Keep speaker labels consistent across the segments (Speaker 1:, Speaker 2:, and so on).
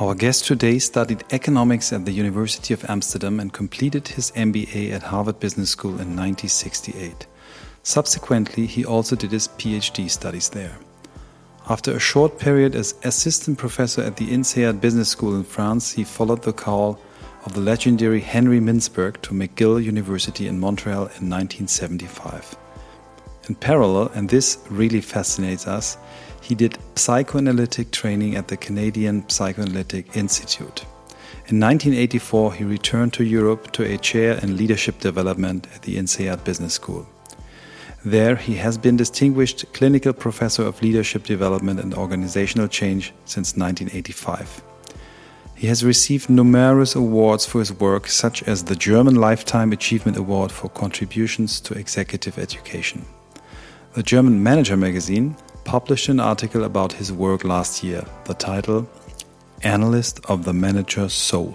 Speaker 1: Our guest today studied economics at the University of Amsterdam and completed his MBA at Harvard Business School in 1968. Subsequently, he also did his PhD studies there. After a short period as assistant professor at the INSEAD Business School in France, he followed the call of the legendary Henry Mintzberg to McGill University in Montreal in 1975. In parallel, and this really fascinates us, he did psychoanalytic training at the Canadian Psychoanalytic Institute. In 1984, he returned to Europe to a chair in leadership development at the INSEAD Business School. There, he has been distinguished clinical professor of leadership development and organizational change since 1985. He has received numerous awards for his work, such as the German Lifetime Achievement Award for contributions to executive education. The German Manager magazine published an article about his work last year, the title Analyst of the Manager's Soul.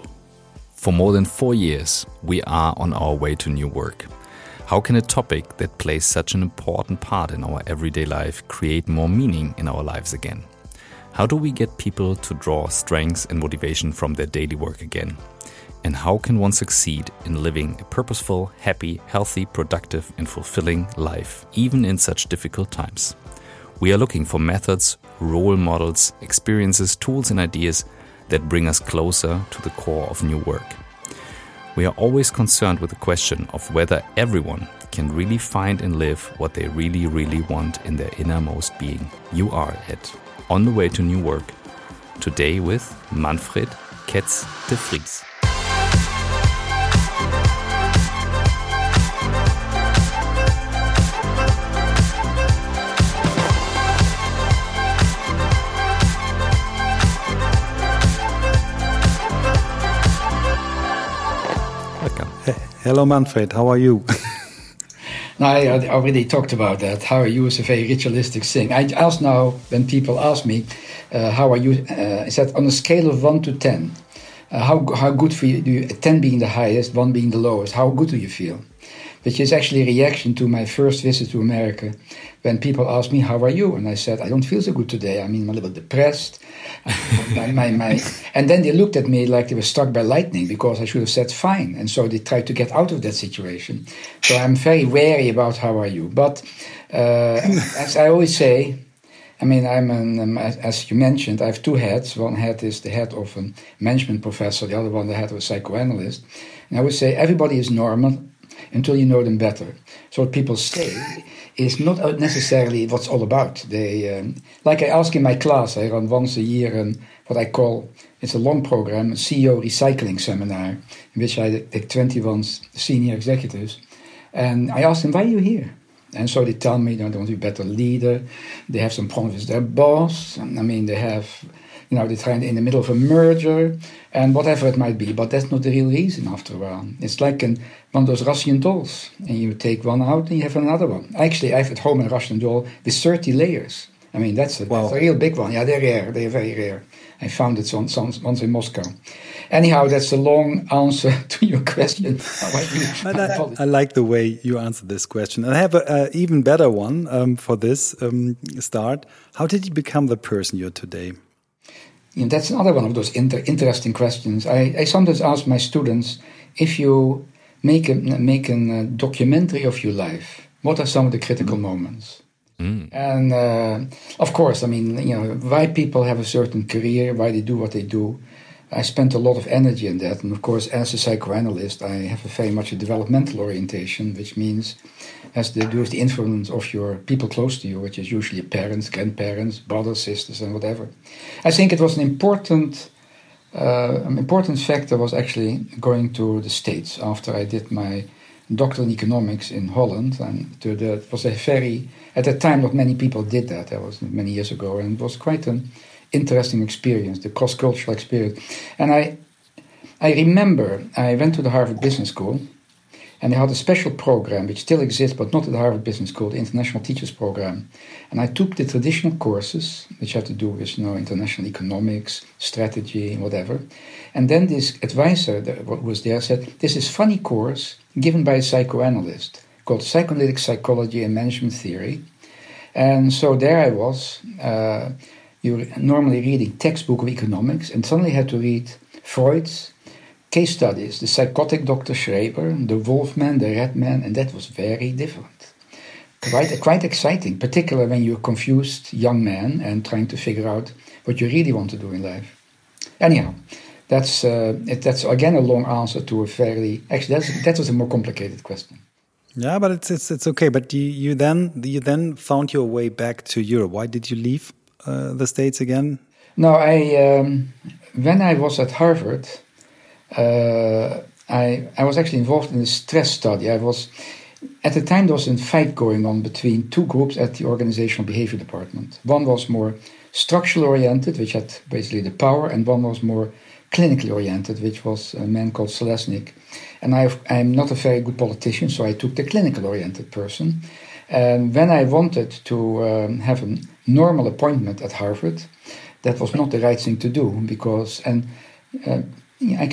Speaker 2: For more than four years, we are on our way to new work. How can a topic that plays such an important part in our everyday life create more meaning in our lives again? How do we get people to draw strength and motivation from their daily work again? And how can one succeed in living a purposeful, happy, healthy, productive, and fulfilling life, even in such difficult times? We are looking for methods, role models, experiences, tools, and ideas that bring us closer to the core of new work. We are always concerned with the question of whether everyone can really find and live what they really, really want in their innermost being. You are at On the Way to New Work. Today with Manfred Kets de Vries.
Speaker 1: Hello, Manfred. How are you?
Speaker 3: no, I already talked about that. How are you is a very ritualistic thing. I ask now when people ask me, uh, "How are you?" Uh, I said on a scale of one to ten, uh, how how good for you? Do you, ten being the highest, one being the lowest? How good do you feel? Which is actually a reaction to my first visit to America, when people ask me, "How are you?" and I said, "I don't feel so good today. I mean, I'm a little depressed." my, my, my, and then they looked at me like they were struck by lightning because I should have said fine. And so they tried to get out of that situation. So I'm very wary about how are you. But uh, as I always say, I mean, I'm an, um, as you mentioned, I have two heads. One head is the head of a management professor, the other one the head of a psychoanalyst. And I would say everybody is normal until you know them better. So what people say is not necessarily what's all about. They, um, like I ask in my class, I run once a year um, what I call it's a long program, a CEO recycling seminar, in which I take 21 senior executives, and I ask them, "Why are you here?" And so they tell me, you know, they want to be a better leader. They have some problems with their boss. I mean, they have you know, they're trying in the middle of a merger and whatever it might be. But that's not the real reason after a while. It's like an, one of those Russian dolls, and you take one out and you have another one. Actually, I have at home a Russian doll with 30 layers. I mean, that's a, wow. that's a real big one. Yeah, they're rare. They're very rare. I found it once, once in Moscow. Anyhow, that's a long answer to your question.
Speaker 1: I, I, like the way you answered this question. And I have an even better one um, for this um, start. How did you become the person you're today?
Speaker 3: And that's another one of those inter interesting questions. I, I, sometimes ask my students if you make a make a uh, documentary of your life, what are some of the critical mm. moments? Mm. And uh, of course, I mean, you know, why people have a certain career, why they do what they do. I spent a lot of energy in that, and of course, as a psychoanalyst, I have a very much a developmental orientation, which means has to do with the influence of your people close to you, which is usually parents, grandparents, brothers, sisters, and whatever. I think it was an important, uh, an important factor was actually going to the States after I did my doctorate in economics in Holland, and to the, it was a very at that time not many people did that. That was many years ago, and it was quite an interesting experience, the cross cultural experience. And I, I remember I went to the Harvard Business School and they had a special program which still exists, but not at the Harvard Business School, the International Teachers Program. And I took the traditional courses, which had to do with you know, international economics, strategy, whatever. And then this advisor that was there said, This is funny course given by a psychoanalyst called Psychoanalytic Psychology and Management Theory. And so there I was. Uh, you're normally reading textbook of economics, and suddenly had to read Freud's case studies, the psychotic Dr. Schreber, the Wolfman, the Rat Man, and that was very different. Quite, quite exciting, particularly when you're a confused young man and trying to figure out what you really want to do in life. Anyhow, that's uh, it, that's again a long answer to a fairly actually that's that was a more complicated question.
Speaker 1: Yeah, but it's it's it's okay. But you you then you then found your way back to Europe. Why did you leave uh, the states again?
Speaker 3: No, I um, when I was at Harvard, uh, I I was actually involved in a stress study. I was at the time there was a fight going on between two groups at the organizational behavior department. One was more structural oriented, which had basically the power, and one was more clinically oriented, which was a man called Zaleznik. And I, am not a very good politician, so I took the clinical oriented person. And when I wanted to um, have a normal appointment at Harvard, that was not the right thing to do because, and uh,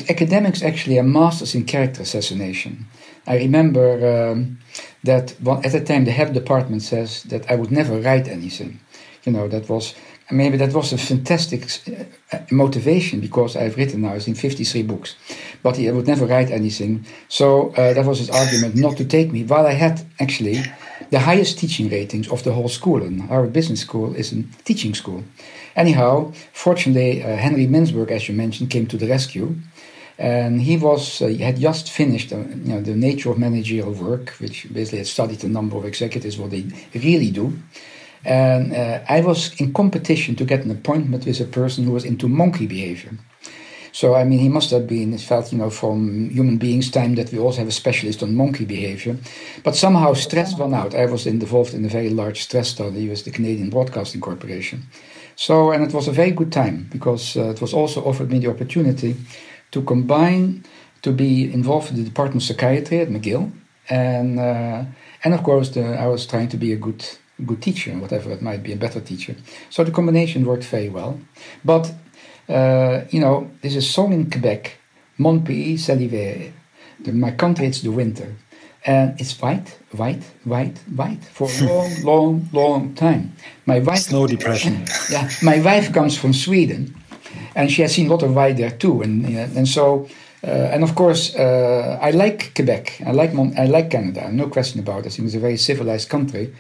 Speaker 3: academics actually are masters in character assassination. I remember um, that at the time the head department says that I would never write anything. You know, that was maybe that was a fantastic uh, motivation because I've written now, I think, 53 books. But he would never write anything. So uh, that was his argument not to take me. While I had actually the highest teaching ratings of the whole school. And Harvard Business School is a teaching school. Anyhow, fortunately, uh, Henry Mintzberg, as you mentioned, came to the rescue. And he was uh, he had just finished uh, you know, the nature of managerial work, which basically had studied a number of executives, what they really do. And uh, I was in competition to get an appointment with a person who was into monkey behavior. So, I mean, he must have been, felt, you know, from human beings' time that we also have a specialist on monkey behavior. But somehow stress won out. I was involved in a very large stress study with the Canadian Broadcasting Corporation. So, and it was a very good time because uh, it was also offered me the opportunity to combine, to be involved in the Department of Psychiatry at McGill. And, uh, and of course, the, I was trying to be a good good teacher, whatever it might be, a better teacher. So the combination worked very well. But, uh, you know, there's a song in Quebec, Mon pays, c'est l'hiver. My country, it's the winter. And it's white, white, white, white for a long, long, long time.
Speaker 1: My wife, Snow depression.
Speaker 3: yeah, my wife comes from Sweden, and she has seen a lot of white there too. And, and so uh, and of course, uh, I like Quebec. I like Mon- I like Canada. No question about it. I think it's a very civilized country.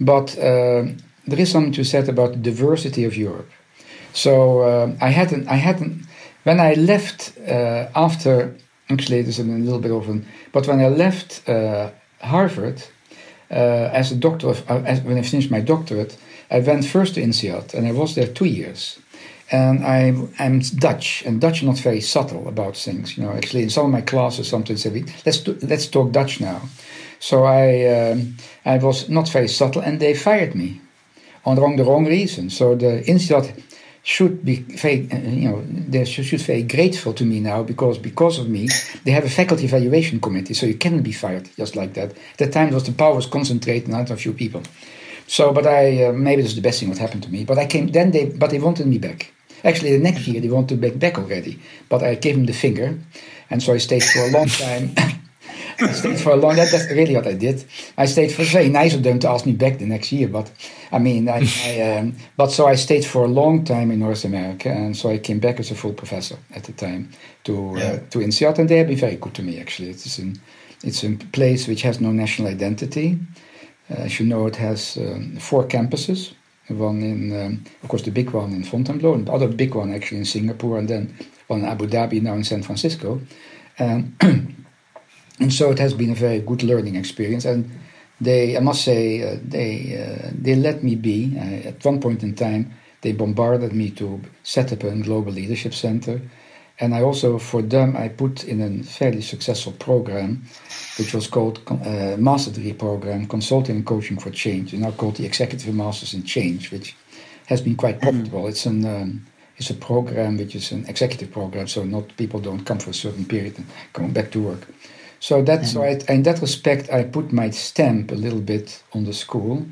Speaker 3: But uh, there is something to said about the diversity of Europe. So uh, I hadn't, I hadn't, when I left uh, after, actually there's a little bit of an, but when I left uh, Harvard uh, as a doctor, of, uh, as, when I finished my doctorate, I went first to INSEAD and I was there two years. And I'm, I'm Dutch, and Dutch are not very subtle about things. You know, actually, in some of my classes, sometimes say, "Let's let's talk Dutch now." So I, um, I was not very subtle, and they fired me on the wrong, the wrong reason. So the institute should be very, uh, you know, they should, be very grateful to me now because because of me, they have a faculty evaluation committee, so you cannot be fired just like that. At that time, was the power was concentrated on a few people. So, but I uh, maybe this is the best thing what happened to me. But I came then they, but they wanted me back. Actually, the next year they wanted me back already, but I gave them the finger, and so I stayed for a long time. I stayed for a long. That, that's really what I did. I stayed for very nice of them to ask me back the next year, but I mean, I, I um, but so I stayed for a long time in North America, and so I came back as a full professor at the time to uh, yeah. uh, to INSEAD, and they have been very good to me. Actually, it's in it's a place which has no national identity. Uh, as you know, it has um, four campuses. One in, um, of course, the big one in Fontainebleau, and the other big one actually in Singapore, and then one in Abu Dhabi, now in San Francisco. And and so it has been a very good learning experience. And they, I must say, uh, they uh, they let me be. Uh, at one point in time, they bombarded me to set up a global leadership center, and I also, for them, I put in a fairly successful program, which was called uh, Master Degree Program, Consulting and Coaching for Change. It's now called the Executive Masters in Change, which has been quite mm-hmm. profitable. It's an um, it's a program which is an executive program, so not people don't come for a certain period and come back to work. So that's right. In that respect, I put my stamp a little bit on the school,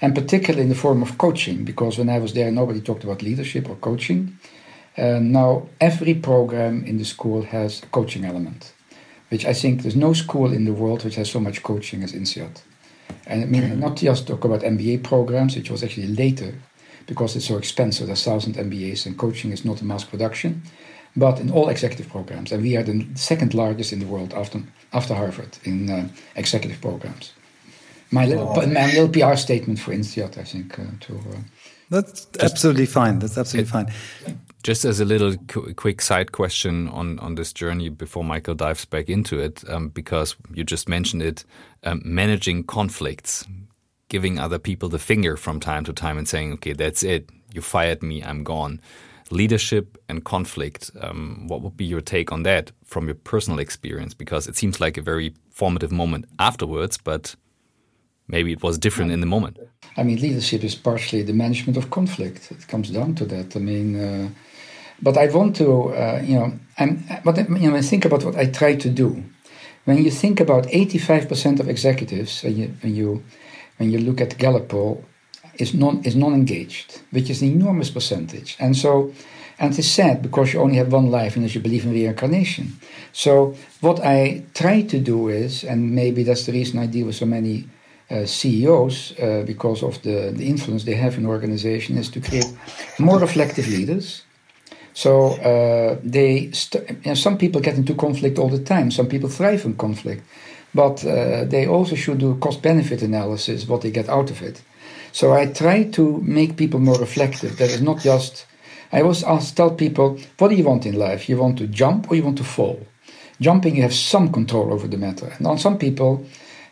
Speaker 3: and particularly in the form of coaching, because when I was there, nobody talked about leadership or coaching. And now every program in the school has a coaching element, which I think there's no school in the world which has so much coaching as INSEAD. And I mean, mm-hmm. not just talk about MBA programs, which was actually later, because it's so expensive. There's thousand MBAs, and coaching is not a mass production, but in all executive programs, and we are the second largest in the world after after Harvard in uh, executive programs. My, oh. my little PR statement for INSEAD, I think, uh, to. Uh,
Speaker 1: That's absolutely fine. That's absolutely fine.
Speaker 2: Just as a little qu quick side question on, on this journey before Michael dives back into it, um, because you just mentioned it, um, managing conflicts, giving other people the finger from time to time and saying, okay, that's it. You fired me. I'm gone. Leadership and conflict. Um, what would be your take on that from your personal experience? Because it seems like a very formative moment afterwards, but maybe it was different in the moment.
Speaker 3: I mean, leadership is partially the management of conflict. It comes down to that. I mean, uh, but I want to, uh, you know, I'm, but you know, I think about what I try to do. When you think about 85% of executives, when you, when you, when you look at Gallup poll, is non is non-engaged, which is an enormous percentage. And so, and it's sad because you only have one life unless you believe in reincarnation. So what I try to do is, and maybe that's the reason I deal with so many uh, CEOs, uh, because of the, the influence they have in organization, is to create more reflective leaders. So uh, they, you know, some people get into conflict all the time. Some people thrive in conflict, but uh, they also should do cost-benefit analysis, what they get out of it. So I try to make people more reflective. That is not just. I always ask, tell people, what do you want in life? You want to jump or you want to fall? Jumping, you have some control over the matter. And on some people,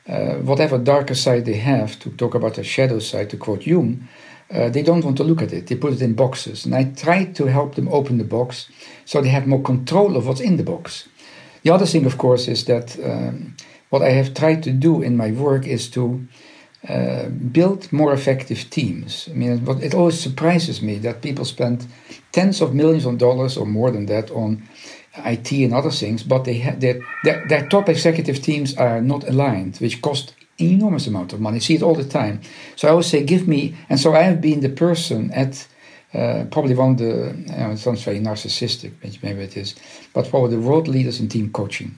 Speaker 3: uh, whatever darker side they have, to talk about the shadow side, to quote Jung, uh, they don't want to look at it. They put it in boxes. And I try to help them open the box so they have more control of what's in the box. The other thing, of course, is that um, what I have tried to do in my work is to uh, build more effective teams. I mean, it, it always surprises me that people spend tens of millions of dollars or more than that on IT and other things, but they ha- their, their, their top executive teams are not aligned, which cost enormous amount of money. I see it all the time. So I always say, give me, and so I have been the person at uh, probably one of the, know, it sounds very narcissistic, maybe it is, but probably the world leaders in team coaching.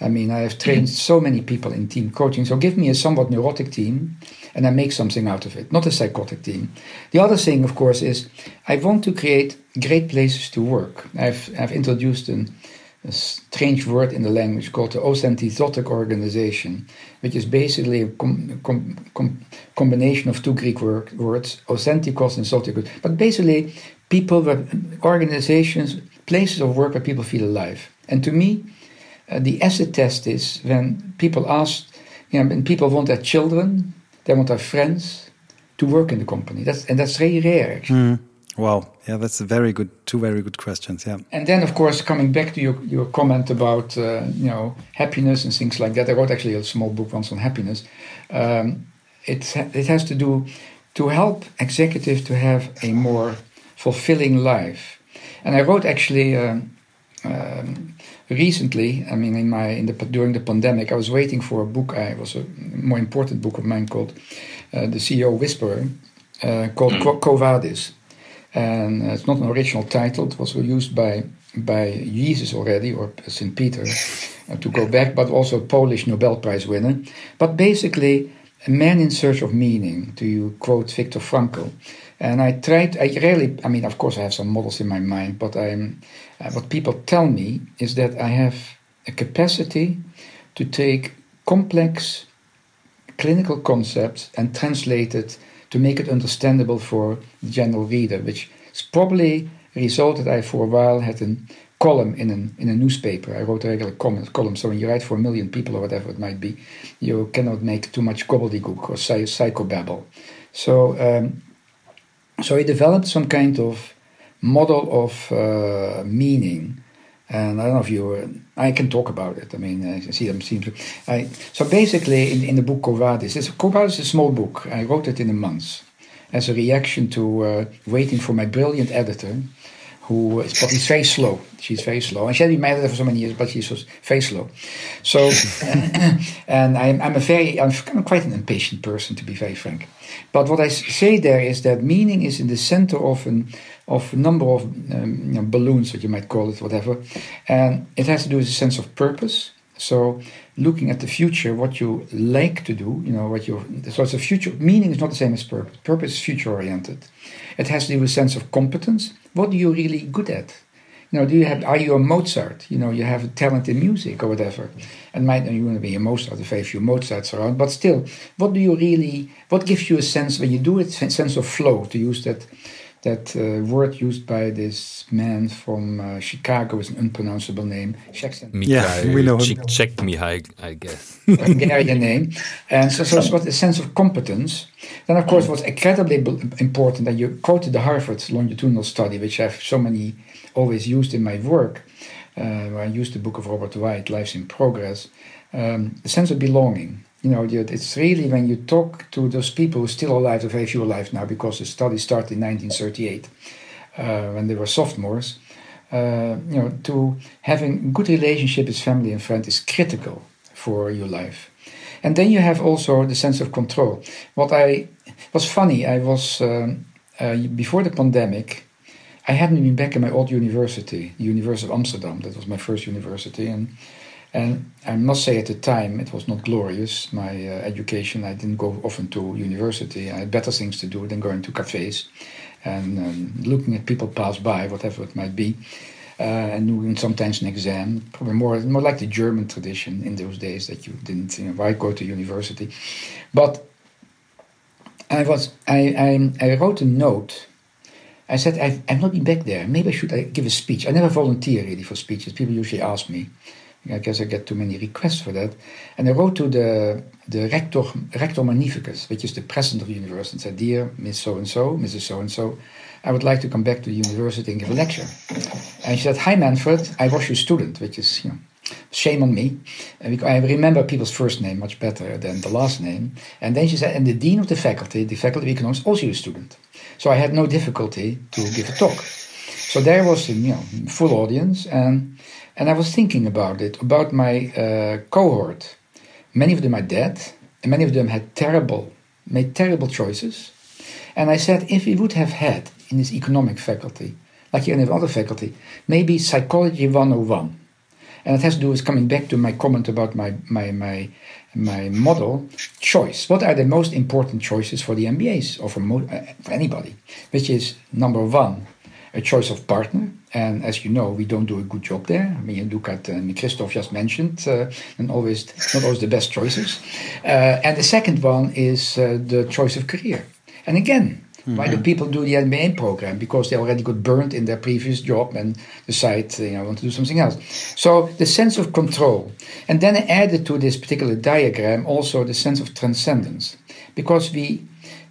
Speaker 3: I mean, I have trained mm-hmm. so many people in team coaching. So give me a somewhat neurotic team and I make something out of it, not a psychotic team. The other thing, of course, is I want to create great places to work. I've, I've introduced an, a strange word in the language called the authentizotic organization, which is basically a com, com, com, combination of two Greek word, words, authentikos and zotikos. But basically, people, organizations, places of work where people feel alive. And to me, the acid test is when people ask, you know, when people want their children, they want their friends to work in the company. That's and that's very rare actually. Mm.
Speaker 1: Wow, yeah, that's a very good, two very good questions. Yeah,
Speaker 3: and then of course coming back to your your comment about uh, you know happiness and things like that. I wrote actually a small book once on happiness. Um, it it has to do to help executives to have a more fulfilling life, and I wrote actually. Um, um, recently, I mean, in my in the during the pandemic, I was waiting for a book. I was a more important book of mine called uh, "The CEO Whisperer," uh, called mm. Quo Vadis, and uh, it's not an original title. It was used by by Jesus already or Saint Peter uh, to go back, but also a Polish Nobel Prize winner. But basically, a man in search of meaning. To quote Viktor Frankl. And I tried, I really, I mean, of course, I have some models in my mind, but I'm, what people tell me is that I have a capacity to take complex clinical concepts and translate it to make it understandable for the general reader, which is probably a result that I, for a while, had a column in, an, in a newspaper. I wrote a regular column, so when you write for a million people or whatever it might be, you cannot make too much gobbledygook or psychobabble. So um, so he developed some kind of model of uh, meaning. And I don't know if you, I can talk about it. I mean, I see them seem to. I, so basically, in, in the book Quo Vadis, it's, Quo is a small book. I wrote it in a month as a reaction to uh, waiting for my brilliant editor, who is, he's very slow. She's very slow. And she had been my editor for so many years, but she's very slow. So, and I'm, I'm a very, I'm quite an impatient person, to be very frank. But what I say there is that meaning is in the center of an of a number of um, you know, balloons, what you might call it, whatever, and it has to do with a sense of purpose, So looking at the future, what you like to do, you know, what you so it's a future meaning is not the same as purpose. Purpose is future oriented. It has to do with a sense of competence. What are you really good at? You know, do you have are you a Mozart? You know, you have a talent in music or whatever. And might you want to be a Mozart, a very few Mozarts around, but still, what do you really what gives you a sense when you do it, sense of flow, to use that that uh, word used by this man from uh, Chicago is an unpronounceable name.
Speaker 2: Jackson. Yeah, we know him. Csikszentmihalyi, I guess.
Speaker 3: Hungarian name. And so, so it's what a sense of competence. Then, of course, what's incredibly important, and you quoted the Harvard longitudinal study, which I've so many always used in my work. Uh, I used the book of Robert White, Lives in Progress. Um, the sense of belonging you know, it's really when you talk to those people who are still alive, or very few alive now because the study started in 1938 uh, when they were sophomores. Uh, you know, to having good relationship with family and friends is critical for your life. And then you have also the sense of control. What I was funny, I was um, uh, before the pandemic. I hadn't been back in my old university, the University of Amsterdam. That was my first university, and and I must say, at the time, it was not glorious. My uh, education, I didn't go often to university. I had better things to do than going to cafes and um, looking at people pass by, whatever it might be, uh, and doing sometimes an exam. Probably more, more like the German tradition in those days that you didn't, you know, why go to university? But I was, I, I, I wrote a note. I said, I've, I've not been back there. Maybe I should uh, give a speech. I never volunteer really for speeches. People usually ask me. I guess I get too many requests for that. And I wrote to the, the rector, rector magnificus, which is the president of the university, and said, Dear Miss So and so, Mrs. So and so, I would like to come back to the university and give a lecture. And she said, Hi Manfred, I was your student, which is, you know, shame on me. I remember people's first name much better than the last name. And then she said, and the dean of the faculty, the faculty of economics, also your student. So I had no difficulty to give a talk. So there was, a you know, full audience, and and I was thinking about it, about my uh, cohort. Many of them are dead, and many of them had terrible, made terrible choices. And I said, if we would have had in this economic faculty, like in every other faculty, maybe psychology 101. And it has to do with coming back to my comment about my, my, my, my model choice. What are the most important choices for the MBAs or for, mo- uh, for anybody? Which is number one, a choice of partner. And as you know, we don't do a good job there. I mean, you look at, uh, Christoph just mentioned, uh, and always not always the best choices. Uh, and the second one is uh, the choice of career. And again, mm-hmm. why do mm-hmm. people do the MBA program? Because they already got burned in their previous job and decide, you know, want to do something else. So the sense of control. And then I added to this particular diagram also the sense of transcendence. Because we,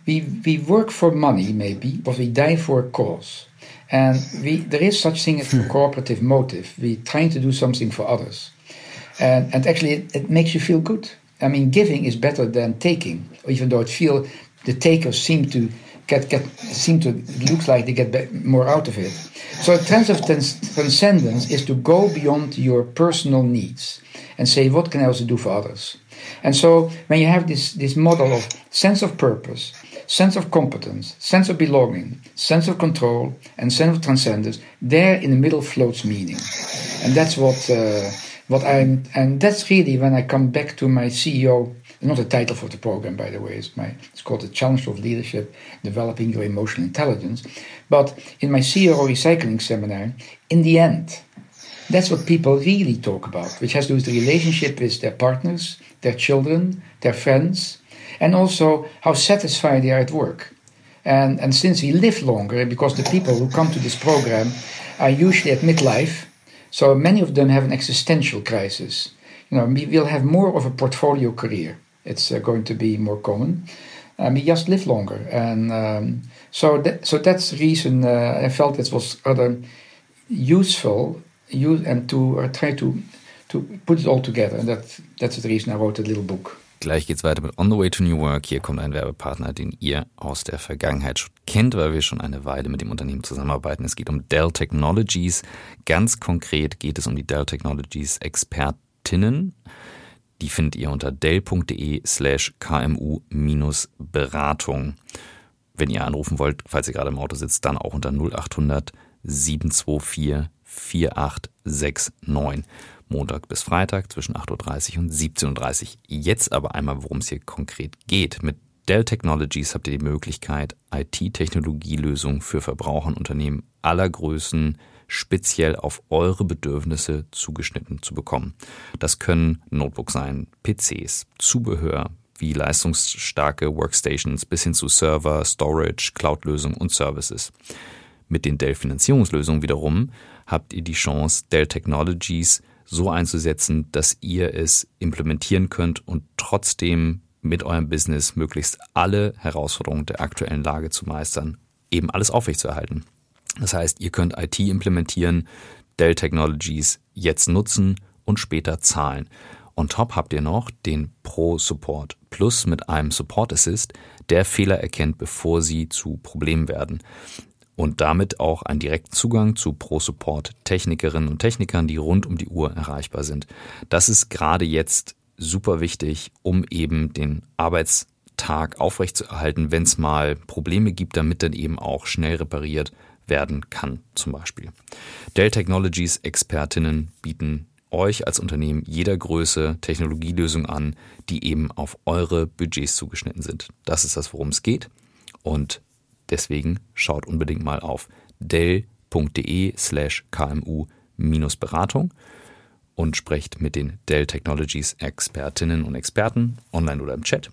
Speaker 3: we, we work for money, maybe, but we die for a cause. And we, there is such thing as a hmm. cooperative motive. We're trying to do something for others. And, and actually, it, it, makes you feel good. I mean, giving is better than taking, even though it feel the takers seem to get, get seem to it looks like they get more out of it. So, a sense of trans- transcendence is to go beyond your personal needs and say, what can I also do for others? And so, when you have this this model of sense of purpose, sense of competence, sense of belonging, sense of control, and sense of transcendence, there in the middle floats meaning. And that's what, uh, what I'm, and that's really when I come back to my CEO, not a title for the program, by the way, it's, my, it's called the Challenge of Leadership, Developing Your Emotional Intelligence. But in my CEO Recycling seminar, in the end, that's what people really talk about, which has to do with the relationship with their partners, their children, their friends, and also how satisfied they are at work. And, and since we live longer, because the people who come to this program are usually at midlife, so many of them have an existential crisis. You know, we will have more of a portfolio career. It's uh, going to be more common. Um, we just live longer, and um, so that, so that's the reason uh, I felt it was rather useful, use and to uh, try to to put it all together. And that that's the reason I wrote a little book.
Speaker 2: Gleich geht's weiter mit On the Way to New Work. Hier kommt ein Werbepartner, den ihr aus der Vergangenheit schon kennt, weil wir schon eine Weile mit dem Unternehmen zusammenarbeiten. Es geht um Dell Technologies. Ganz konkret geht es um die Dell Technologies Expertinnen. Die findet ihr unter dell.de slash kmu-beratung. Wenn ihr anrufen wollt, falls ihr gerade im Auto sitzt, dann auch unter 0800 724 4869. Montag bis Freitag zwischen 8.30 Uhr und 17.30 Uhr. Jetzt aber einmal, worum es hier konkret geht. Mit Dell Technologies habt ihr die Möglichkeit, IT-Technologielösungen für Verbraucher und Unternehmen aller Größen speziell auf eure Bedürfnisse zugeschnitten zu bekommen. Das können Notebooks sein, PCs, Zubehör, wie leistungsstarke Workstations bis hin zu Server, Storage, Cloud-Lösungen und Services. Mit den Dell-Finanzierungslösungen wiederum habt ihr die Chance, Dell Technologies so einzusetzen, dass ihr es implementieren könnt und trotzdem mit eurem Business möglichst alle Herausforderungen der aktuellen Lage zu meistern, eben alles aufrechtzuerhalten. Das heißt, ihr könnt IT implementieren, Dell Technologies jetzt nutzen und später zahlen. On top habt ihr noch den Pro Support Plus mit einem Support Assist, der Fehler erkennt, bevor sie zu Problemen werden und damit auch einen direkten Zugang zu Pro-Support Technikerinnen und Technikern, die rund um die Uhr erreichbar sind. Das ist gerade jetzt super wichtig, um eben den Arbeitstag aufrechtzuerhalten, wenn es mal Probleme gibt, damit dann eben auch schnell repariert werden kann, zum Beispiel. Dell Technologies Expertinnen bieten euch als Unternehmen jeder Größe Technologielösungen an, die eben auf eure Budgets zugeschnitten sind. Das ist das, worum es geht. Und Deswegen schaut unbedingt mal auf dell.de slash kmu-beratung und sprecht mit den Dell Technologies Expertinnen und Experten online oder im Chat.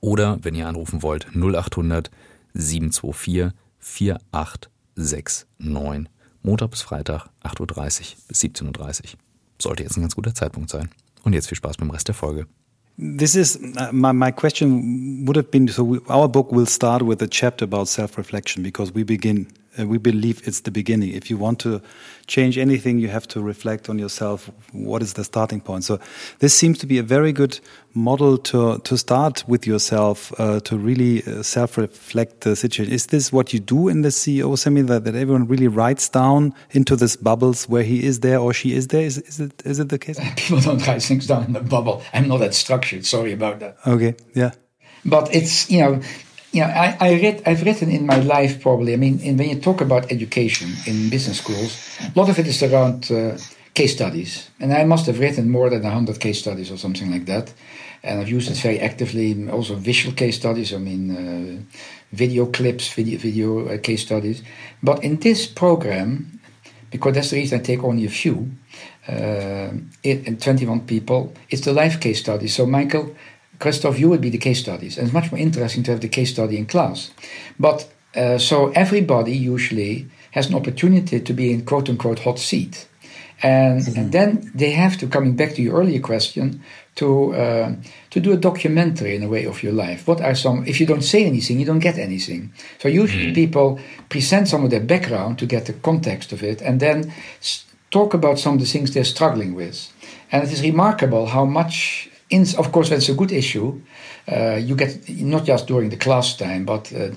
Speaker 2: Oder wenn ihr anrufen wollt, 0800 724 4869. Montag bis Freitag, 8.30 Uhr bis 17.30 Uhr. Sollte jetzt ein ganz guter Zeitpunkt sein. Und jetzt viel Spaß beim Rest der Folge.
Speaker 1: This is uh, my, my question would have been so we, our book will start with a chapter about self reflection because we begin uh, we believe it's the beginning. If you want to change anything, you have to reflect on yourself. What is the starting point? So this seems to be a very good model to to start with yourself uh, to really uh, self reflect the situation. Is this what you do in the CEO seminar that everyone really writes down into this bubbles where he is there or she is there? Is, is it is it the case?
Speaker 3: People don't write things down in the bubble. I'm not that structured. Sorry about that.
Speaker 1: Okay. Yeah.
Speaker 3: But it's you know you know, I, I read, I've written in my life probably. I mean, in, when you talk about education in business schools, a lot of it is around uh, case studies, and I must have written more than hundred case studies or something like that. And I've used it very actively. Also, visual case studies. I mean, uh, video clips, video video uh, case studies. But in this program, because that's the reason I take only a few, uh, it, and 21 people, it's the life case study. So, Michael Christoph, you would be the case studies. And it's much more interesting to have the case study in class. But uh, so everybody usually has an opportunity to be in quote unquote hot seat. And, mm-hmm. and then they have to, coming back to your earlier question, to, uh, to do a documentary in a way of your life. What are some, if you don't say anything, you don't get anything. So usually mm-hmm. people present some of their background to get the context of it and then talk about some of the things they're struggling with. And it is remarkable how much in, of course, when it's a good issue, uh, you get not just during the class time, but uh,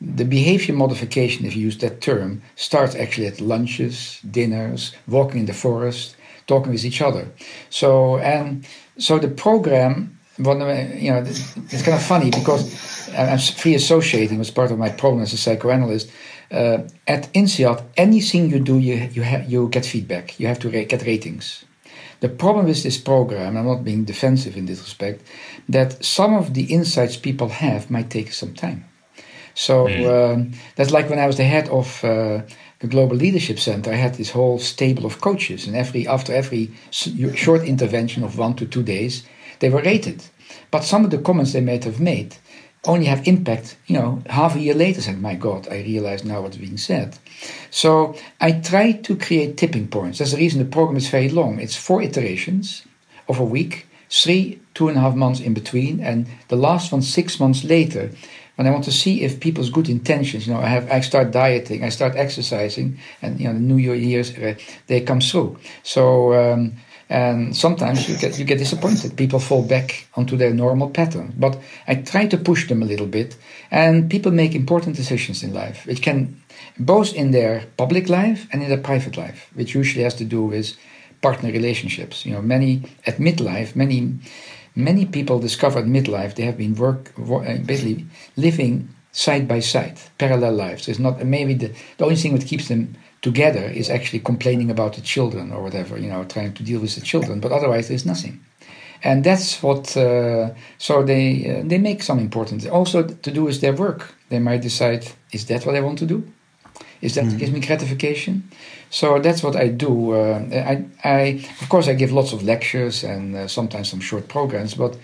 Speaker 3: the behavior modification, if you use that term, starts actually at lunches, dinners, walking in the forest, talking with each other. So and so the program, you know, it's kind of funny because I'm free associating was part of my program as a psychoanalyst. Uh, at INSEAD, anything you do, you you you get feedback. You have to get ratings. The problem with this program, I'm not being defensive in this respect, that some of the insights people have might take some time. So mm. um, that's like when I was the head of uh, the Global Leadership Center, I had this whole stable of coaches, and every after every short intervention of one to two days, they were rated. But some of the comments they might have made only have impact, you know, half a year later. Said, my God, I realize now what's being said. So I try to create tipping points. That's the reason the program is very long. It's four iterations of a week, three, two and a half months in between, and the last one six months later. When I want to see if people's good intentions, you know, I have, I start dieting, I start exercising, and you know, the New Year's uh, they come through. So. Um, and sometimes you get you get disappointed. People fall back onto their normal pattern. But I try to push them a little bit, and people make important decisions in life. It can both in their public life and in their private life, which usually has to do with partner relationships. You know, many at midlife, many many people discover at midlife they have been work, uh, basically living side by side, parallel lives. It's not maybe the, the only thing that keeps them together is actually complaining about the children or whatever, you know, trying to deal with the children. But otherwise, there's nothing. And that's what. Uh, so they uh, they make some important. Also, to do is their work. They might decide: is that what I want to do? Is that mm. gives me gratification? So that's what I do. Uh, I, I, of course, I give lots of lectures and uh, sometimes some short programs. But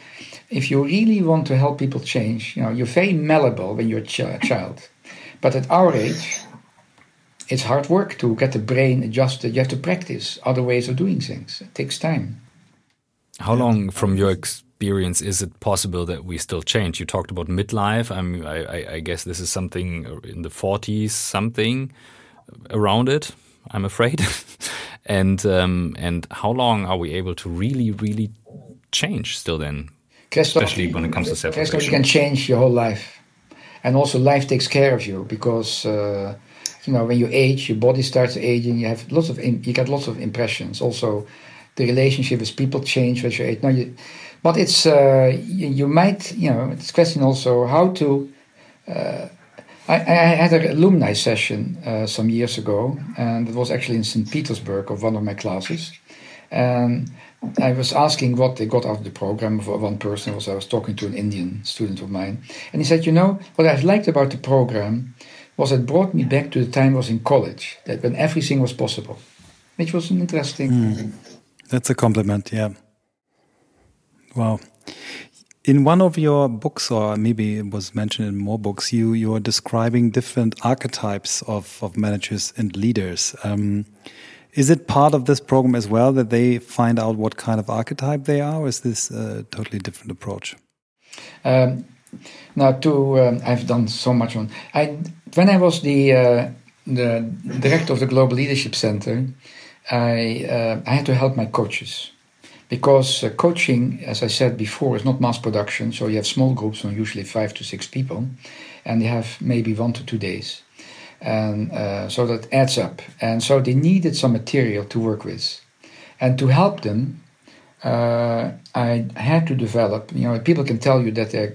Speaker 3: if you really want to help people change, you know, you're very malleable when you're a ch- child. But at our age, it's hard work to get the brain adjusted. You have to practice other ways of doing things. It takes time.
Speaker 2: How long, from your experience, is it possible that we still change? You talked about midlife. I mean, I, I guess this is something in the 40s, something around it. I'm afraid. and um, and how long are we able to really, really change still then? Especially when it comes to self
Speaker 3: You can change your whole life, and also life takes care of you because. Uh, you know, when you age, your body starts aging. You have lots of you get lots of impressions. Also, the relationship with people change as you age. No, you, but it's uh, you, you, might you know it's question also how to. Uh, I, I, had an alumni session uh, some years ago, and it was actually in St. Petersburg of one of my classes. And I was asking what they got out of the program for one person. Was I was talking to an Indian student of mine, and he said, "You know what I liked about the program was it brought me back to the time I was in college, that when everything was possible, which was an interesting." Mm.
Speaker 1: That's a compliment, yeah. Wow. In one of your books, or maybe it was mentioned in more books, you you are describing different archetypes of, of managers and leaders. Um, is it part of this program as well that they find out what kind of archetype they are, or is this a totally different approach?
Speaker 3: Um, now, to um, I've done so much on. I when I was the uh, the director of the Global Leadership Center, I, uh, I had to help my coaches because uh, coaching, as I said before, is not mass production. So you have small groups usually five to six people, and they have maybe one to two days, and uh, so that adds up. And so they needed some material to work with, and to help them. Uh, I had to develop. You know, people can tell you that they're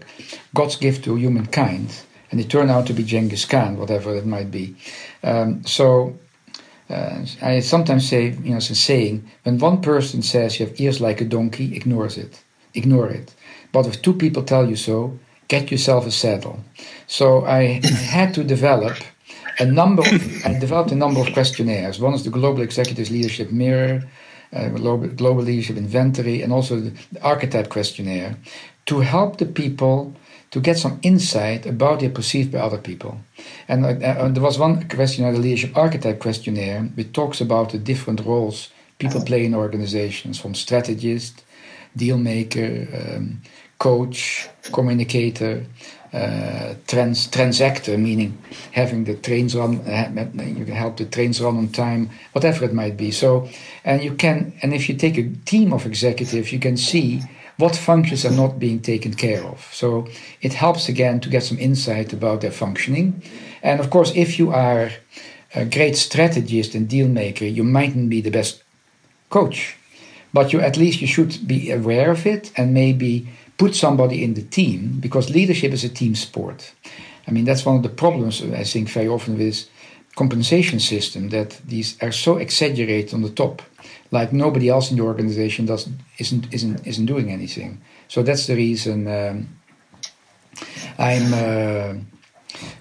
Speaker 3: God's gift to humankind, and it turned out to be Genghis Khan, whatever it might be. Um, so uh, I sometimes say, you know, it's a saying: when one person says you have ears like a donkey, ignores it, ignore it. But if two people tell you so, get yourself a saddle. So I had to develop a number. Of, I developed a number of questionnaires. One is the Global Executive Leadership Mirror, uh, Global, Leadership Inventory, and also the Archetype Questionnaire, to help the people to get some insight about their perceived by other people. And uh, uh, there was one questionnaire, the leadership archetype questionnaire, which talks about the different roles people play in organizations, from strategist, deal maker, um, coach, communicator, uh, trans transactor, meaning having the trains run, uh, you can help the trains run on time, whatever it might be. So, and you can, and if you take a team of executives, you can see what functions are not being taken care of. So it helps again to get some insight about their functioning. And of course, if you are a great strategist and deal maker, you mightn't be the best coach, but you at least you should be aware of it and maybe put somebody in the team because leadership is a team sport. I mean, that's one of the problems I think very often with compensation system that these are so exaggerated on the top like nobody else in the organization doesn't isn't isn't isn't doing anything. So that's the reason um, I'm. Uh,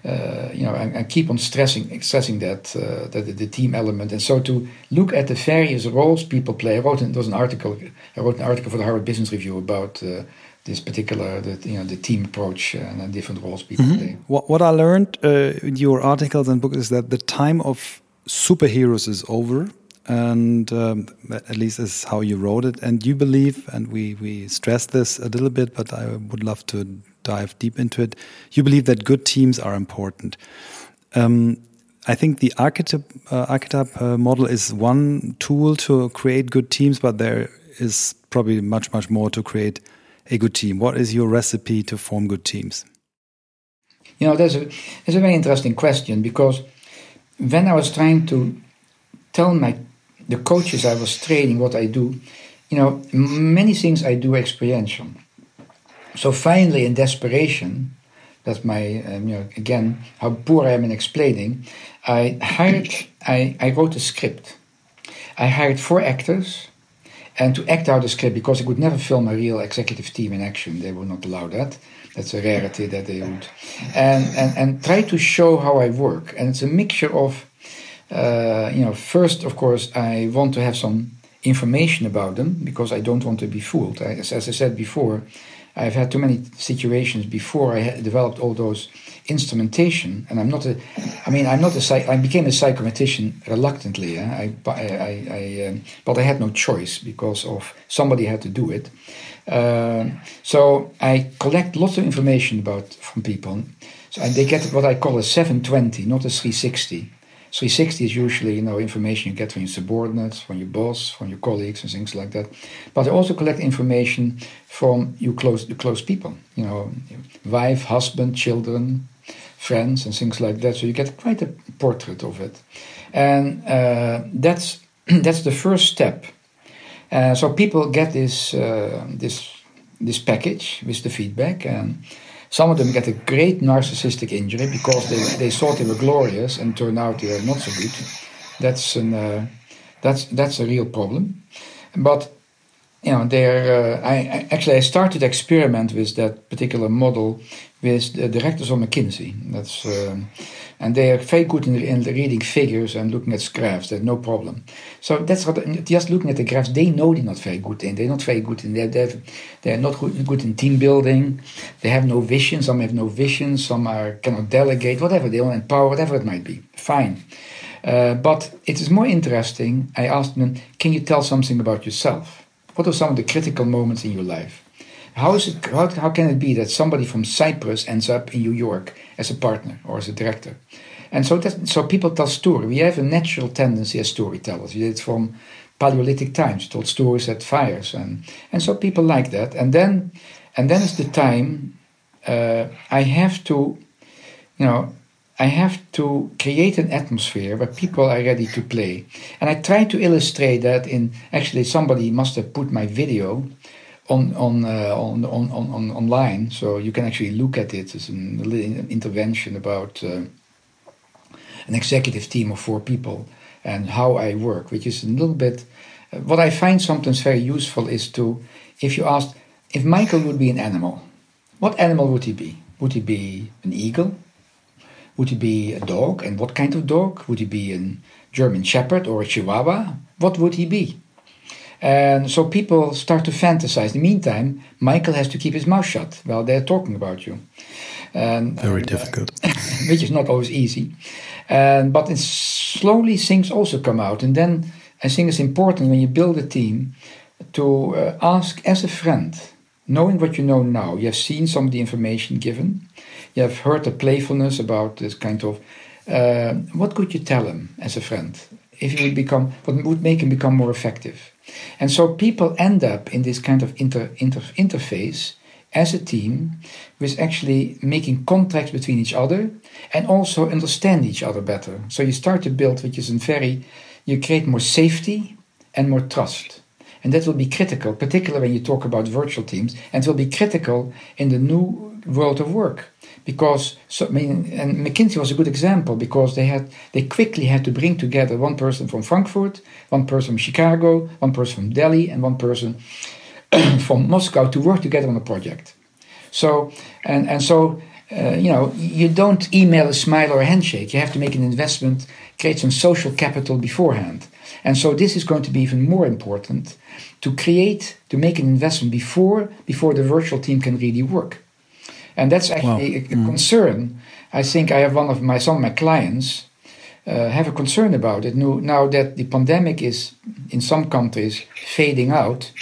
Speaker 3: uh, you know, I, I, keep on stressing stressing that uh, that the, the, team element, and so to look at the various roles people play. I wrote it was an article. I wrote an article for the Harvard Business Review about uh, this particular, the, you know, the team approach and the different roles people mm -hmm. play.
Speaker 1: What, what I learned uh, in your articles and books is that the time of superheroes is over and um, at least is how you wrote it. And you believe, and we we stress this a little bit, but I would love to dive deep into it. You believe that good teams are important. Um, I think the archetype uh, archetype uh, model is one tool to create good teams, but there is probably much much more to create a good team. What is your recipe to form good teams?
Speaker 3: You know, there's a there's a very interesting question because when I was trying to tell my the coaches I was training, what I do, you know, many things I do experiential. So finally, in desperation, that's my um, you know again how poor I am in explaining. I hired I, I wrote a script. I hired four actors and to act out a script because I could never film a real executive team in action. They would not allow that. That's a rarity that they would. And, and, and try to show how I work. And it's a mixture of, uh, you know, first, of course, I want to have some information about them because I don't want to be fooled. I, as, as I said before, I've had too many situations before I developed all those instrumentation, and I'm not a, I mean, I'm not a, I became a psychometrician reluctantly. Eh? I, I, I, um, but I had no choice because of somebody had to do it. Uh, so I collect lots of information about from people. So they get what I call a 720, not a 360. 360 is usually you know information you get from your subordinates, from your boss, from your colleagues, and things like that. But I also collect information from you close the close people, you know, wife, husband, children, friends, and things like that. So you get quite a portrait of it, and uh, that's that's the first step. Uh, so people get this uh, this this package with the feedback and some of them get a great narcissistic injury because they, they thought they were glorious and turn out they are not so good. That's an uh, that's that's a real problem. But you know, there. Uh, I, I, actually I started experiment with that particular model with the directors of McKinsey. That's um, and they are very good in, in reading figures and looking at graphs. There's no problem. So that's what just looking at the graphs. They know they're not very good in. They're not very good in. They're they're not good, good in team building. They have no vision. Some have no vision. Some are cannot delegate. Whatever they want empower. Whatever it might be. Fine. Uh, but it is more interesting. I asked them, "Can you tell something about yourself? What are some of the critical moments in your life?" How is it? How, how can it be that somebody from Cyprus ends up in New York as a partner or as a director? And so that so people tell story. We have a natural tendency as storytellers. We did it from Paleolithic times. told stories at fires, and and so people like that. And then and then is the time uh, I have to, you know, I have to create an atmosphere where people are ready to play. And I try to illustrate that in actually somebody must have put my video on on, uh, on, on on online, so you can actually look at it as an, intervention about uh, an executive team of four people and how I work, which is a little bit. Uh, what I find sometimes very useful is to, if you ask, if Michael would be an animal, what animal would he be? Would he be an eagle? Would he be a dog? And what kind of dog? Would he be a German Shepherd or a Chihuahua? What would he be? And so people start to fantasize. In the meantime, Michael has to keep his mouth shut while they're talking about you.
Speaker 1: And, Very and, uh, difficult.
Speaker 3: Uh, which is not always easy. And, but slowly things also come out. And then I think it's important when you build a team to uh, ask as a friend, knowing what you know now, you have seen some of the information given, you have heard the playfulness about this kind of, uh, what could you tell him as a friend? If he would become, what would make him become more effective? And so people end up in this kind of inter, inter, interface as a team with actually making contracts between each other and also understand each other better. So you start to build, which is in very, you create more safety and more trust. And that will be critical, particularly when you talk about virtual teams, and it will be critical in the new world of work because so, I mean, and McKinsey was a good example because they had they quickly had to bring together one person from Frankfurt, one person from Chicago, one person from Delhi, and one person from Moscow to work together on a project. So and and so uh, you know you don't email a smile or a handshake. You have to make an investment, create some social capital beforehand. And so this is going to be even more important to create to make an investment before before the virtual team can really work. And that's actually a, a mm. concern. I think I have one of my some of my clients uh, have a concern about it now, now that the pandemic is in some countries fading out.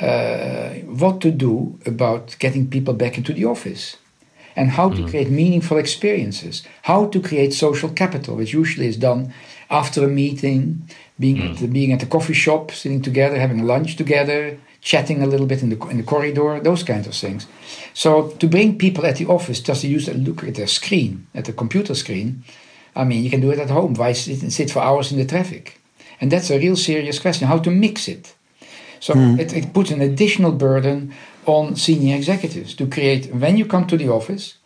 Speaker 3: Uh, what to do about getting people back into the office? and how to mm. create meaningful experiences, how to create social capital, which usually is done after a meeting, being, mm. at the, being at the coffee shop, sitting together, having lunch together, chatting a little bit in the, in the corridor, those kinds of things. So to bring people at the office just to use a look at their screen, at the computer screen, I mean, you can do it at home. Why sit, sit for hours in the traffic? And that's a real serious question, how to mix it. So mm. it, it puts an additional burden on senior executives to create, when you come to the office,